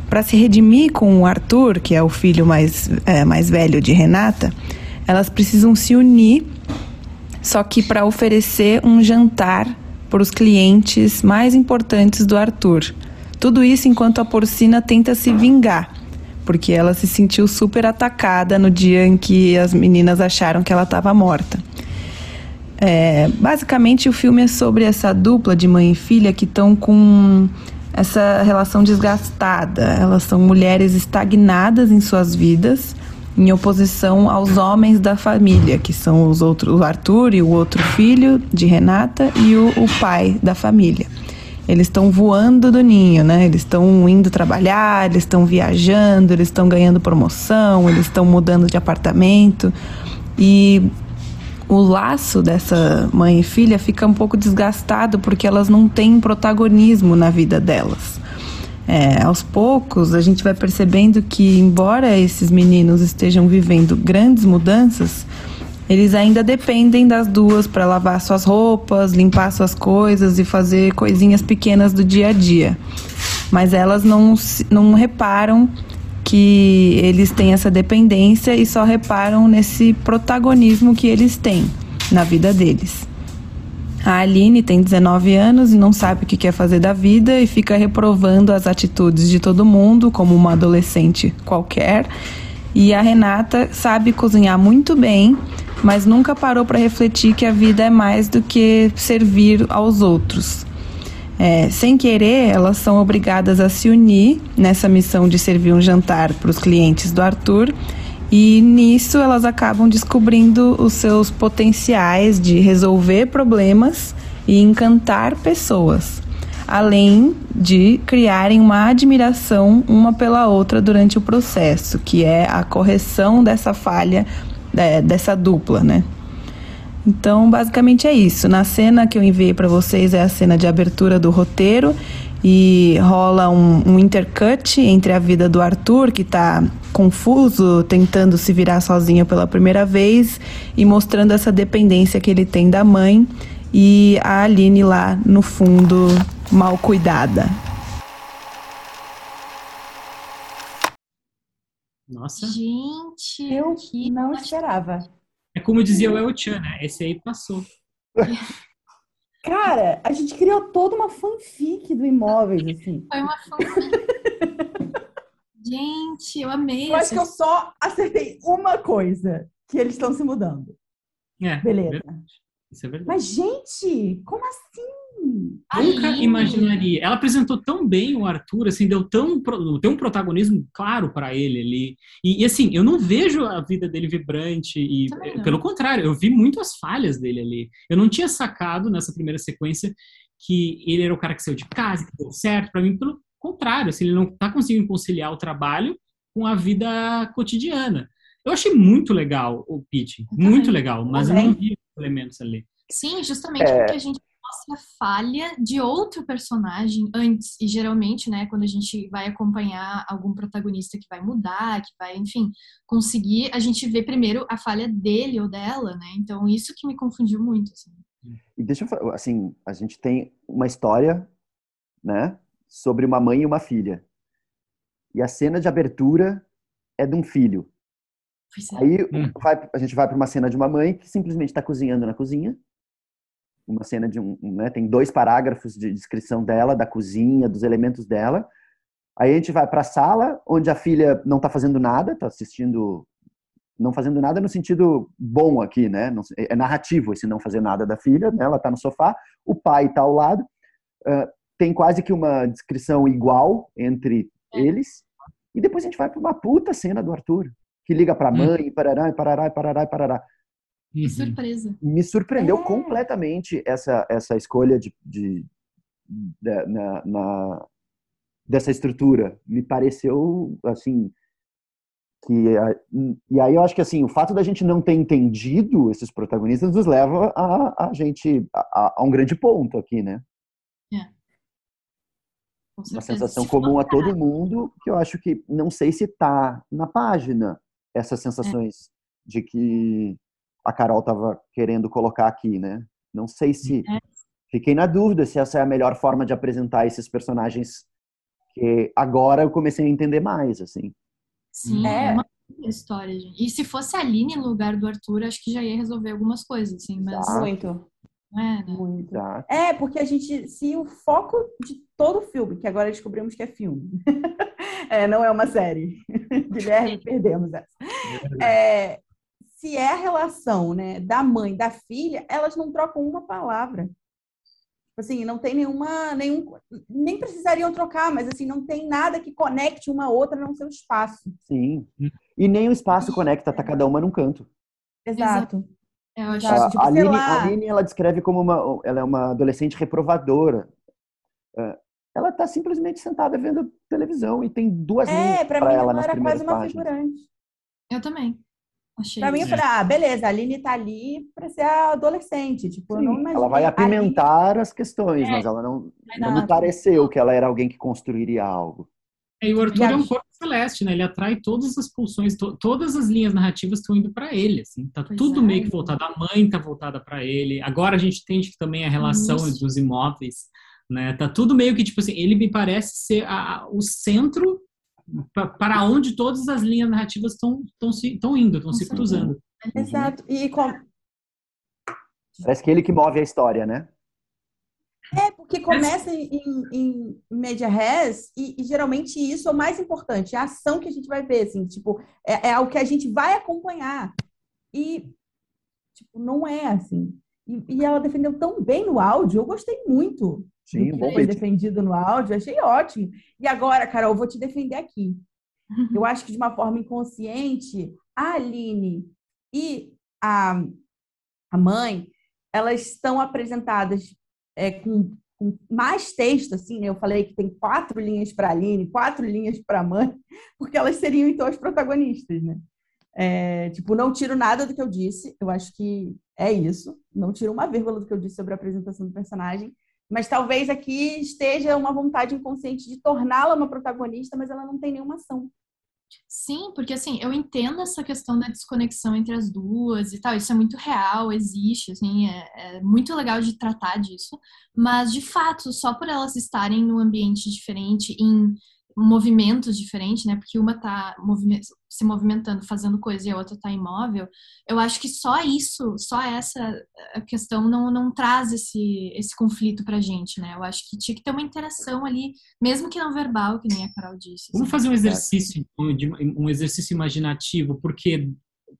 para se redimir com o Arthur, que é o filho mais, é, mais velho de Renata, elas precisam se unir, só que para oferecer um jantar para os clientes mais importantes do Arthur. Tudo isso enquanto a porcina tenta se vingar, porque ela se sentiu super atacada no dia em que as meninas acharam que ela estava morta. É, basicamente, o filme é sobre essa dupla de mãe e filha que estão com essa relação desgastada. Elas são mulheres estagnadas em suas vidas, em oposição aos homens da família, que são os outros, o Arthur e o outro filho de Renata e o, o pai da família. Eles estão voando do ninho, né? Eles estão indo trabalhar, eles estão viajando, eles estão ganhando promoção, eles estão mudando de apartamento. E o laço dessa mãe e filha fica um pouco desgastado porque elas não têm protagonismo na vida delas. É, aos poucos, a gente vai percebendo que, embora esses meninos estejam vivendo grandes mudanças, eles ainda dependem das duas para lavar suas roupas, limpar suas coisas e fazer coisinhas pequenas do dia a dia. Mas elas não, não reparam que eles têm essa dependência e só reparam nesse protagonismo que eles têm na vida deles. A Aline tem 19 anos e não sabe o que quer fazer da vida e fica reprovando as atitudes de todo mundo, como uma adolescente qualquer. E a Renata sabe cozinhar muito bem, mas nunca parou para refletir que a vida é mais do que servir aos outros. É, sem querer, elas são obrigadas a se unir nessa missão de servir um jantar para os clientes do Arthur. E nisso elas acabam descobrindo os seus potenciais de resolver problemas e encantar pessoas, além de criarem uma admiração uma pela outra durante o processo, que é a correção dessa falha é, dessa dupla, né? Então, basicamente é isso. Na cena que eu enviei para vocês é a cena de abertura do roteiro e rola um, um intercut entre a vida do Arthur, que está confuso, tentando se virar sozinho pela primeira vez e mostrando essa dependência que ele tem da mãe, e a Aline lá no fundo, mal cuidada. Nossa. Gente, eu não esperava. É como dizia o El Chan, né? Esse aí passou. *laughs* Cara, a gente criou toda uma fanfic do Imóveis, assim. Foi uma fanfic. *laughs* gente, eu amei. Eu acho que eu só acertei uma coisa, que eles estão se mudando. É, Beleza. Isso é verdade. Mas, gente, como assim? Nunca imaginaria. Ela apresentou tão bem o Arthur, assim, deu tão deu um protagonismo claro para ele ali. E, e, assim, eu não vejo a vida dele vibrante e pelo contrário, eu vi muitas falhas dele ali. Eu não tinha sacado nessa primeira sequência que ele era o cara que saiu de casa, que deu certo. Para mim, pelo contrário, assim, ele não está conseguindo conciliar o trabalho com a vida cotidiana. Eu achei muito legal o pitch, muito legal, mas eu não vi elementos ali. Sim, justamente é... porque a gente mostra a falha de outro personagem antes. E geralmente, né, quando a gente vai acompanhar algum protagonista que vai mudar, que vai, enfim, conseguir, a gente vê primeiro a falha dele ou dela, né? Então, isso que me confundiu muito. Assim. E deixa eu falar, assim, a gente tem uma história, né, sobre uma mãe e uma filha. E a cena de abertura é de um filho. É. Aí hum. vai, a gente vai para uma cena de uma mãe que simplesmente está cozinhando na cozinha uma cena de um, né, tem dois parágrafos de descrição dela, da cozinha, dos elementos dela. Aí a gente vai para a sala, onde a filha não está fazendo nada, está assistindo, não fazendo nada no sentido bom aqui, né? É narrativo esse não fazer nada da filha, né? Ela está no sofá, o pai está ao lado. Uh, tem quase que uma descrição igual entre eles. E depois a gente vai para uma puta cena do Arthur, que liga para a hum. mãe, e parará, e parará, e parará, e parará. Que uhum. surpresa. Me surpreendeu é. completamente essa, essa escolha de, de, de na, na, dessa estrutura. Me pareceu, assim, que e aí eu acho que assim o fato da gente não ter entendido esses protagonistas nos leva a, a gente a, a um grande ponto aqui né é. uma sensação comum a todo mundo que eu acho que não sei se está na página essas sensações é. de que a Carol estava querendo colocar aqui, né? Não sei se. É. Fiquei na dúvida se essa é a melhor forma de apresentar esses personagens que agora eu comecei a entender mais, assim. Sim, é, é uma história, gente. E se fosse a Aline no lugar do Arthur, acho que já ia resolver algumas coisas, assim, mas... Muito. É, né? Muito. É, porque a gente, se o foco de todo o filme, que agora descobrimos que é filme, *laughs* é, não é uma série. *laughs* Guilherme, *laughs* perdemos essa. É, se é a relação né, da mãe, da filha, elas não trocam uma palavra. Assim, não tem nenhuma, nenhum, nem precisariam trocar, mas assim, não tem nada que conecte uma outra no seu espaço. Sim. E nem o espaço conecta, tá cada uma num canto. Exato. Eu acho a, tipo, a, Aline, a Aline, ela descreve como uma, ela é uma adolescente reprovadora. É, ela está simplesmente sentada vendo televisão e tem duas é, linhas para ela, ela nas era quase uma páginas. figurante. Eu também. Achei. Pra mim, eu falei, ah, beleza, a Aline tá ali pra ser adolescente. Tipo, Sim, não ela vai apimentar Aline... as questões, é, mas ela não, não me pareceu que ela era alguém que construiria algo. É, e o Arthur é um corpo celeste, né? Ele atrai todas as pulsões, to todas as linhas narrativas estão indo para ele, assim. Tá pois tudo é. meio que voltado. A mãe tá voltada para ele. Agora a gente entende que também a relação Isso. dos imóveis, né? Tá tudo meio que, tipo assim, ele me parece ser a, o centro para onde todas as linhas narrativas estão estão indo, estão se cruzando. Exato. E com... Parece que ele que move a história, né? É, porque começa em, em, em média res e, e, geralmente isso é o mais importante, é a ação que a gente vai ver, assim, tipo, é, é o que a gente vai acompanhar. E, tipo, não é assim. E, e ela defendeu tão bem no áudio, eu gostei muito. Sim, do que bom foi defendido no áudio, achei ótimo. E agora, Carol, eu vou te defender aqui. *laughs* Eu acho que de uma forma inconsciente, a Aline e a, a mãe, elas estão apresentadas é, com, com, mais texto, assim, né? Eu falei que tem quatro linhas para a Aline, quatro linhas para a mãe, *laughs* porque elas seriam, então, as protagonistas, né? É, tipo, não tiro nada do que eu disse, eu acho que é isso. Não tiro uma vírgula do que eu disse sobre a apresentação do personagem. Mas talvez aqui esteja uma vontade inconsciente de torná-la uma protagonista, mas ela não tem nenhuma ação. Sim, porque assim, eu entendo essa questão da desconexão entre as duas e tal, isso é muito real, existe, assim, é, é, muito legal de tratar disso, mas de fato, só por elas estarem num ambiente diferente, em movimentos diferentes, né? Porque uma tá se movimentando, fazendo coisa e a outra tá imóvel. Eu acho que só isso, só essa questão não, não traz esse, esse conflito pra gente, né? Eu acho que tinha que ter uma interação ali, mesmo que não verbal, que nem a Carol disse. Vamos assim. fazer um exercício, um exercício imaginativo, porque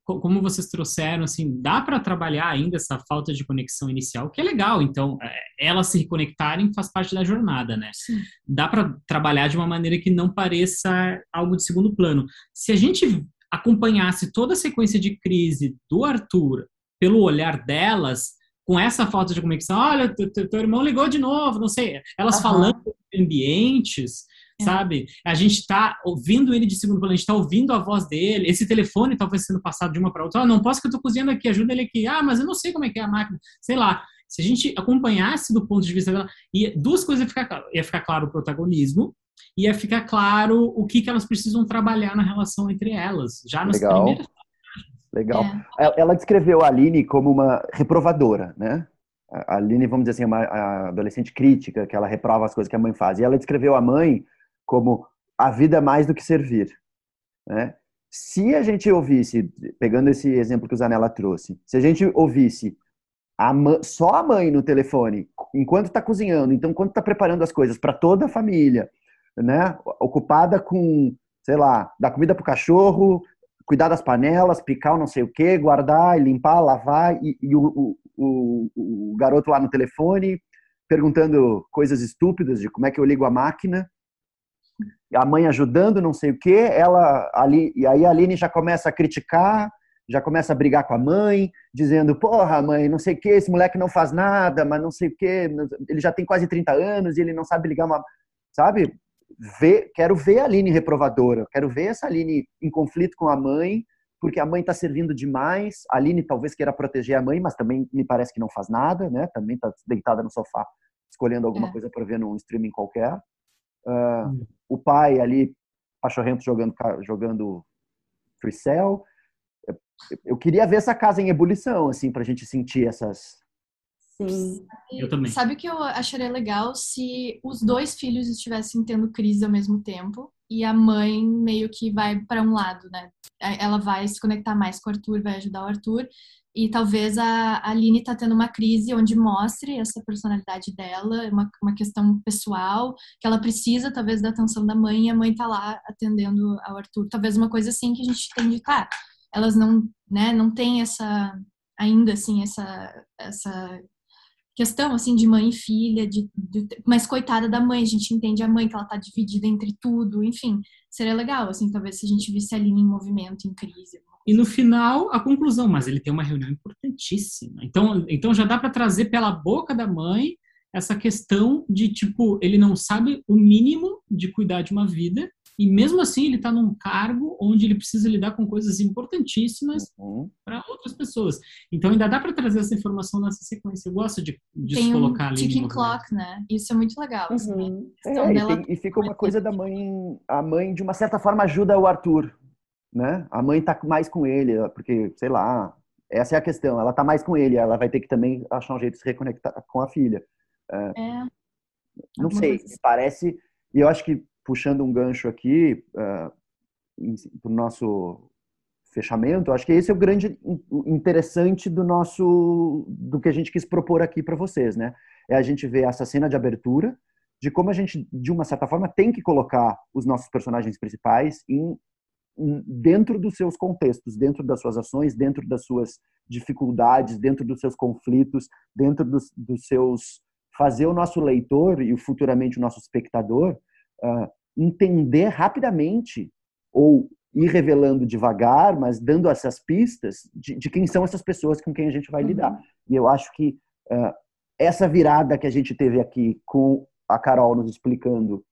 como vocês trouxeram, assim, dá para trabalhar ainda essa falta de conexão inicial, que é legal. Então, é, elas se reconectarem faz parte da jornada, né? Sim. Dá para trabalhar de uma maneira que não pareça algo de segundo plano. Se a gente acompanhasse toda a sequência de crise do Arthur pelo olhar delas, com essa falta de conexão, olha, teu, teu irmão ligou de novo, não sei, elas uhum. falando de ambientes, é. sabe? A gente está ouvindo ele de segundo plano, a gente está ouvindo a voz dele, esse telefone talvez sendo passado de uma para outra, ah, não posso que eu estou cozinhando aqui, ajuda ele aqui, ah, mas eu não sei como é que é a máquina, sei lá. Se a gente acompanhasse do ponto de vista dela, e duas coisas ia ficar, ia ficar claro o protagonismo, ia ficar claro o que, que elas precisam trabalhar na relação entre elas, já nas Legal. primeiras Legal. É. Ela descreveu a Aline como uma reprovadora, né? A Aline, vamos dizer assim, uma adolescente crítica, que ela reprova as coisas que a mãe faz. E ela descreveu a mãe como a vida é mais do que servir. Né? Se a gente ouvisse, pegando esse exemplo que o Zanella trouxe, se a gente ouvisse a mãe, só a mãe no telefone, enquanto está cozinhando, então enquanto está preparando as coisas para toda a família, né, ocupada com, sei lá, dar comida para o cachorro, cuidar das panelas, picar o não sei o que, guardar, limpar, lavar, e, e o, o, o, garoto lá no telefone perguntando coisas estúpidas de como é que eu ligo a máquina, a mãe ajudando, não sei o que, ela ali e aí a Aline já começa a criticar, já começa a brigar com a mãe, dizendo: "Porra, mãe, não sei o que, esse moleque não faz nada, mas não sei o que, ele já tem quase 30 anos e ele não sabe ligar uma, sabe? Ver, quero ver a Aline reprovadora, quero ver essa Aline em conflito com a mãe, porque a mãe está servindo demais. A Aline talvez queira proteger a mãe, mas também me parece que não faz nada, né? Também está deitada no sofá escolhendo alguma é. coisa para ver num streaming qualquer. Uh, o pai ali, pachorrento jogando, jogando free cell. Eu queria ver essa casa em ebulição, assim, pra gente sentir essas. Sim. Eu também. Sabe o que eu acharia legal se os dois filhos estivessem tendo crise ao mesmo tempo e a mãe meio que vai para um lado, né? Ela vai se conectar mais com o Arthur, vai ajudar o Arthur e talvez a Aline está tendo uma crise onde mostre essa personalidade dela, uma, uma questão pessoal, que ela precisa talvez da atenção da mãe e a mãe está lá atendendo ao Arthur. Talvez uma coisa assim que a gente tem de, claro, elas não, né, não tem essa, ainda assim, essa, essa questão assim de mãe e filha, de, de, mas coitada da mãe, a gente entende a mãe que ela tá dividida entre tudo, enfim, seria legal assim, talvez se a gente visse a Aline em movimento, em crise, e no final a conclusão, mas ele tem uma reunião importantíssima. Então, então já dá para trazer pela boca da mãe essa questão de tipo, ele não sabe o mínimo de cuidar de uma vida e mesmo assim ele está num cargo onde ele precisa lidar com coisas importantíssimas uhum. para outras pessoas. Então ainda dá para trazer essa informação nessa sequência. Eu gosto de, de tem colocar um ali. Ticking clock, né? Isso é muito legal. Assim, uhum. É, e, tem, e, fica uma coisa da mãe, a mãe de uma certa forma ajuda o Arthur né? A mãe tá mais com ele, porque, sei lá, essa é a questão. Ela tá mais com ele, ela vai ter que também achar um jeito de se reconectar com a filha. É. é. Não sei, parece. E eu acho que, puxando um gancho aqui, uh, pro nosso fechamento, acho que esse é o grande interessante do nosso. do que a gente quis propor aqui para vocês, né? É a gente ver essa cena de abertura, de como a gente, de uma certa forma, tem que colocar os nossos personagens principais em dentro dos seus contextos, dentro das suas ações, dentro das suas dificuldades, dentro dos seus conflitos, dentro dos, dos seus fazer o nosso leitor e futuramente o nosso espectador uh, entender rapidamente ou ir revelando devagar, mas dando essas pistas de, de, quem são essas pessoas com quem a gente vai uhum. lidar. E eu acho que uh, essa virada que a gente teve aqui com a Carol nos explicando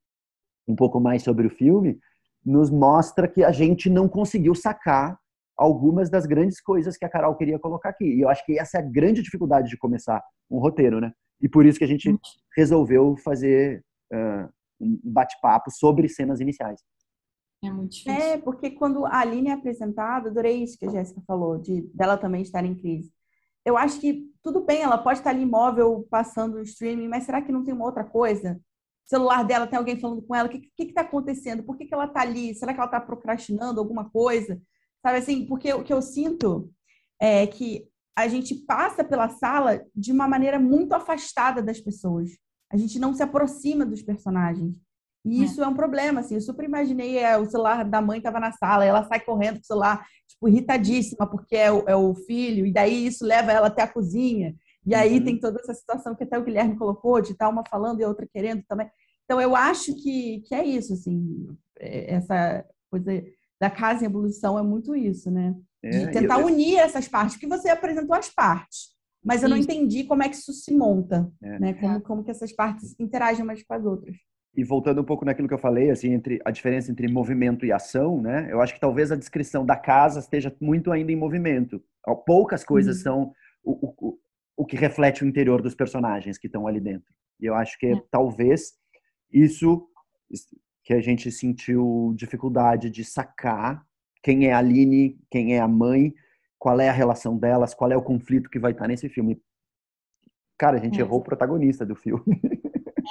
um pouco mais sobre o filme nos mostra que a gente não conseguiu sacar algumas das grandes coisas que a Carol queria colocar aqui. E eu acho que essa é a grande dificuldade de começar um roteiro, né? E por isso que a gente resolveu fazer uh, um bate-papo sobre cenas iniciais. É muito difícil. É, porque quando a Aline é apresentada, adorei isso que a Jéssica falou, de dela também estar em crise. Eu acho que tudo bem, ela pode estar ali imóvel, passando o streaming, mas será que não tem uma outra coisa? Celular dela tem alguém falando com ela, o que está acontecendo? Por que, que ela está ali? Será que ela está procrastinando alguma coisa? Sabe assim, porque o que eu sinto é que a gente passa pela sala de uma maneira muito afastada das pessoas. A gente não se aproxima dos personagens. E é. isso é um problema, assim. Eu super imaginei é, o celular da mãe estava na sala, ela sai correndo com o celular, tipo, irritadíssima, porque é o, é o, filho, e daí isso leva ela até a cozinha. E aí uhum. tem toda essa situação que até o Guilherme colocou, de estar tá uma falando e a outra querendo também. Então, eu acho que, que é isso, assim, é, essa coisa da casa em evolução é muito isso, né? De é, tentar eu... unir essas partes, porque você apresentou as partes, mas eu não entendi como é que isso se monta, é. né? Como, como que essas partes interagem umas com as outras. E voltando um pouco naquilo que eu falei, assim, entre a diferença entre movimento e ação, né? Eu acho que talvez a descrição da casa esteja muito ainda em movimento. Poucas coisas uhum. são que reflete o interior dos personagens que estão ali dentro. E eu acho que é. talvez isso que a gente sentiu dificuldade de sacar quem é a Aline, quem é a mãe, qual é a relação delas, qual é o conflito que vai estar nesse filme. Cara, a gente é. errou o protagonista do filme.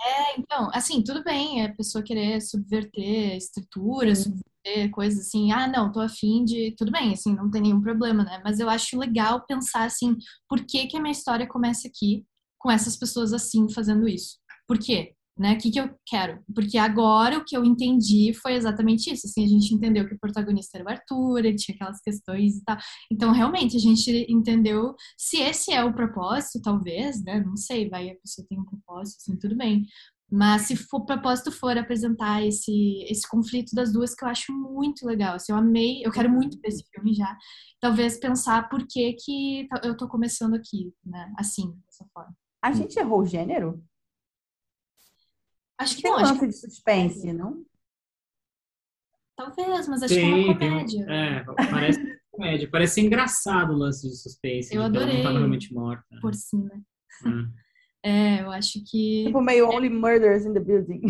É, então, assim, tudo bem, é a pessoa querer subverter estruturas, subverter coisas assim, ah, não, tô afim de. Tudo bem, assim, não tem nenhum problema, né? Mas eu acho legal pensar assim, por que, que a minha história começa aqui com essas pessoas assim fazendo isso? Por quê? né? O que, que eu quero? Porque agora o que eu entendi foi exatamente isso. Assim, a gente entendeu que o protagonista era o Arthur, ele tinha aquelas questões e tal. Então, realmente, a gente entendeu se esse é o propósito, talvez, né? Não sei, vai, a pessoa tem um propósito, assim, tudo bem. Mas se o propósito for apresentar esse, esse conflito das duas, que eu acho muito legal. Assim, eu amei, eu quero muito ver esse filme já. Talvez pensar por que, que eu tô começando aqui, né? Assim, dessa forma. A gente errou o gênero? Acho que tem não, um lance de suspense, não? Talvez, mas acho tem, que é uma comédia. Tem, é, parece comédia. Parece engraçado o lance de suspense. Eu adorei. Ela não tá realmente morta. Por cima. Hum. É, eu acho que. Tipo, meio Only Murders in the Building.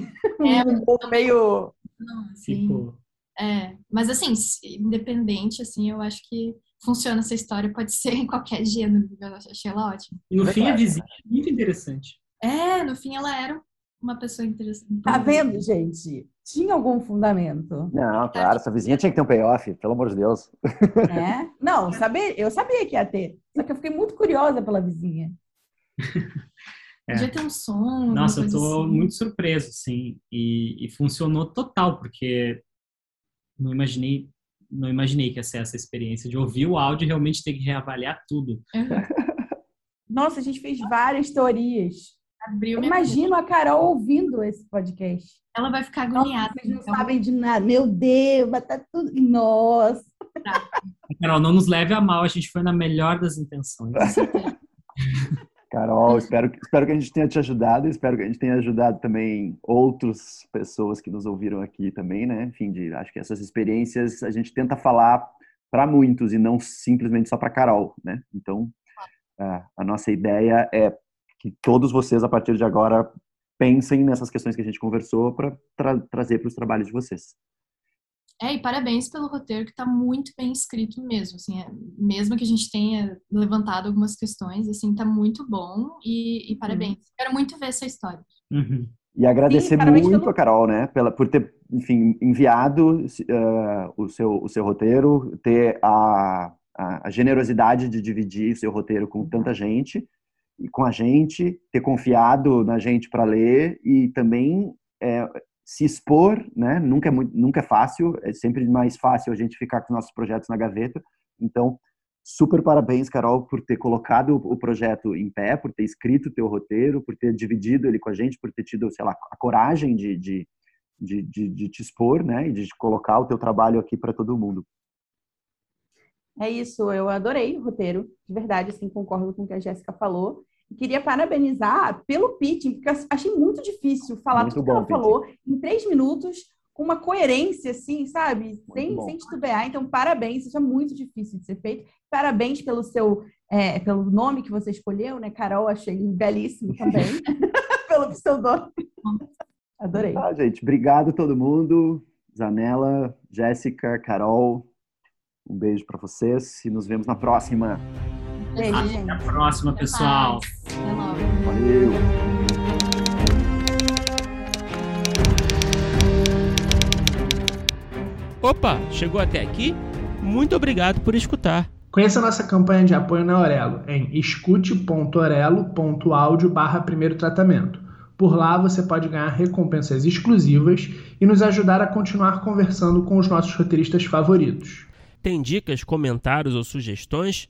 É, *laughs* um meio. Não, assim, tipo... É, mas assim, independente, assim, eu acho que funciona essa história, pode ser em qualquer gênero. Eu achei ela ótima. E no fim, a vizinha é muito interessante. É, no fim, ela era uma pessoa interessante. Tá vendo, gente? Tinha algum fundamento? Não, claro, essa vizinha tinha que ter um payoff, pelo amor de Deus. É? Não, saber, eu sabia que ia ter. Só que eu fiquei muito curiosa pela vizinha. *laughs* É. Podia ter um som. Nossa, eu tô assim. muito surpreso, sim. E, e, funcionou total, porque não imaginei, não imaginei que ia ser essa experiência de ouvir o áudio e realmente ter que reavaliar tudo. *laughs* Nossa, a gente fez várias teorias. Abriu Imagino a Carol ouvindo esse podcast. Ela vai ficar agoniada. Vocês não então. sabem de nada. Meu Deus, mas tá tudo. Nossa. Tá. Carol, não nos leve a mal, a gente foi na melhor das intenções. *laughs* Carol, espero, espero que a gente tenha te ajudado, espero que a gente tenha ajudado também outras pessoas que nos ouviram aqui também, né? Enfim, de, acho que essas experiências a gente tenta falar para muitos e não simplesmente só para Carol, né? Então, a, a nossa ideia é que todos vocês, a partir de agora, pensem nessas questões que a gente conversou para tra trazer para os trabalhos de vocês. É, e parabéns pelo roteiro que está muito bem escrito mesmo, assim, é, mesmo que a gente tenha levantado algumas questões, assim, está muito bom e, e parabéns. Uhum. Quero muito ver essa história. Uhum. E agradecer Sim, muito pelo... a Carol, né, pela, por ter, enfim, enviado uh, o, seu, o seu roteiro, ter a, a, a generosidade de dividir o seu roteiro com tanta gente com a gente, ter confiado na gente para ler e também é, se expor, né? Nunca é, muito, nunca é fácil, é sempre mais fácil a gente ficar com nossos projetos na gaveta. Então, super parabéns, Carol, por ter colocado o projeto em pé, por ter escrito o teu roteiro, por ter dividido ele com a gente, por ter tido, sei lá, a coragem de, de, de, de, de te expor, né? E de colocar o teu trabalho aqui para todo mundo. É isso, eu adorei o roteiro, de verdade, assim, concordo com o que a Jéssica falou queria parabenizar pelo pitching, porque eu achei muito difícil falar muito tudo que ela pitching. falou em três minutos, com uma coerência, assim, sabe? sem, sem titubear. Então, parabéns, isso é muito difícil de ser feito. Parabéns pelo seu, é, pelo nome que você escolheu, né? Carol, achei belíssimo também. *laughs* *laughs* pelo seu nome. Adorei. Ah, gente, obrigado todo mundo. Zanella, Jéssica, Carol, um beijo para vocês e nos vemos na próxima. Beijo, Até gente. a próxima, Até pessoal. Até logo. Valeu. Opa, chegou até aqui? Muito obrigado por escutar. Conheça a nossa campanha de apoio na Aurelo em escute.orelo.audio barra primeiro tratamento. Por lá você pode ganhar recompensas exclusivas e nos ajudar a continuar conversando com os nossos roteiristas favoritos. Tem dicas, comentários ou sugestões?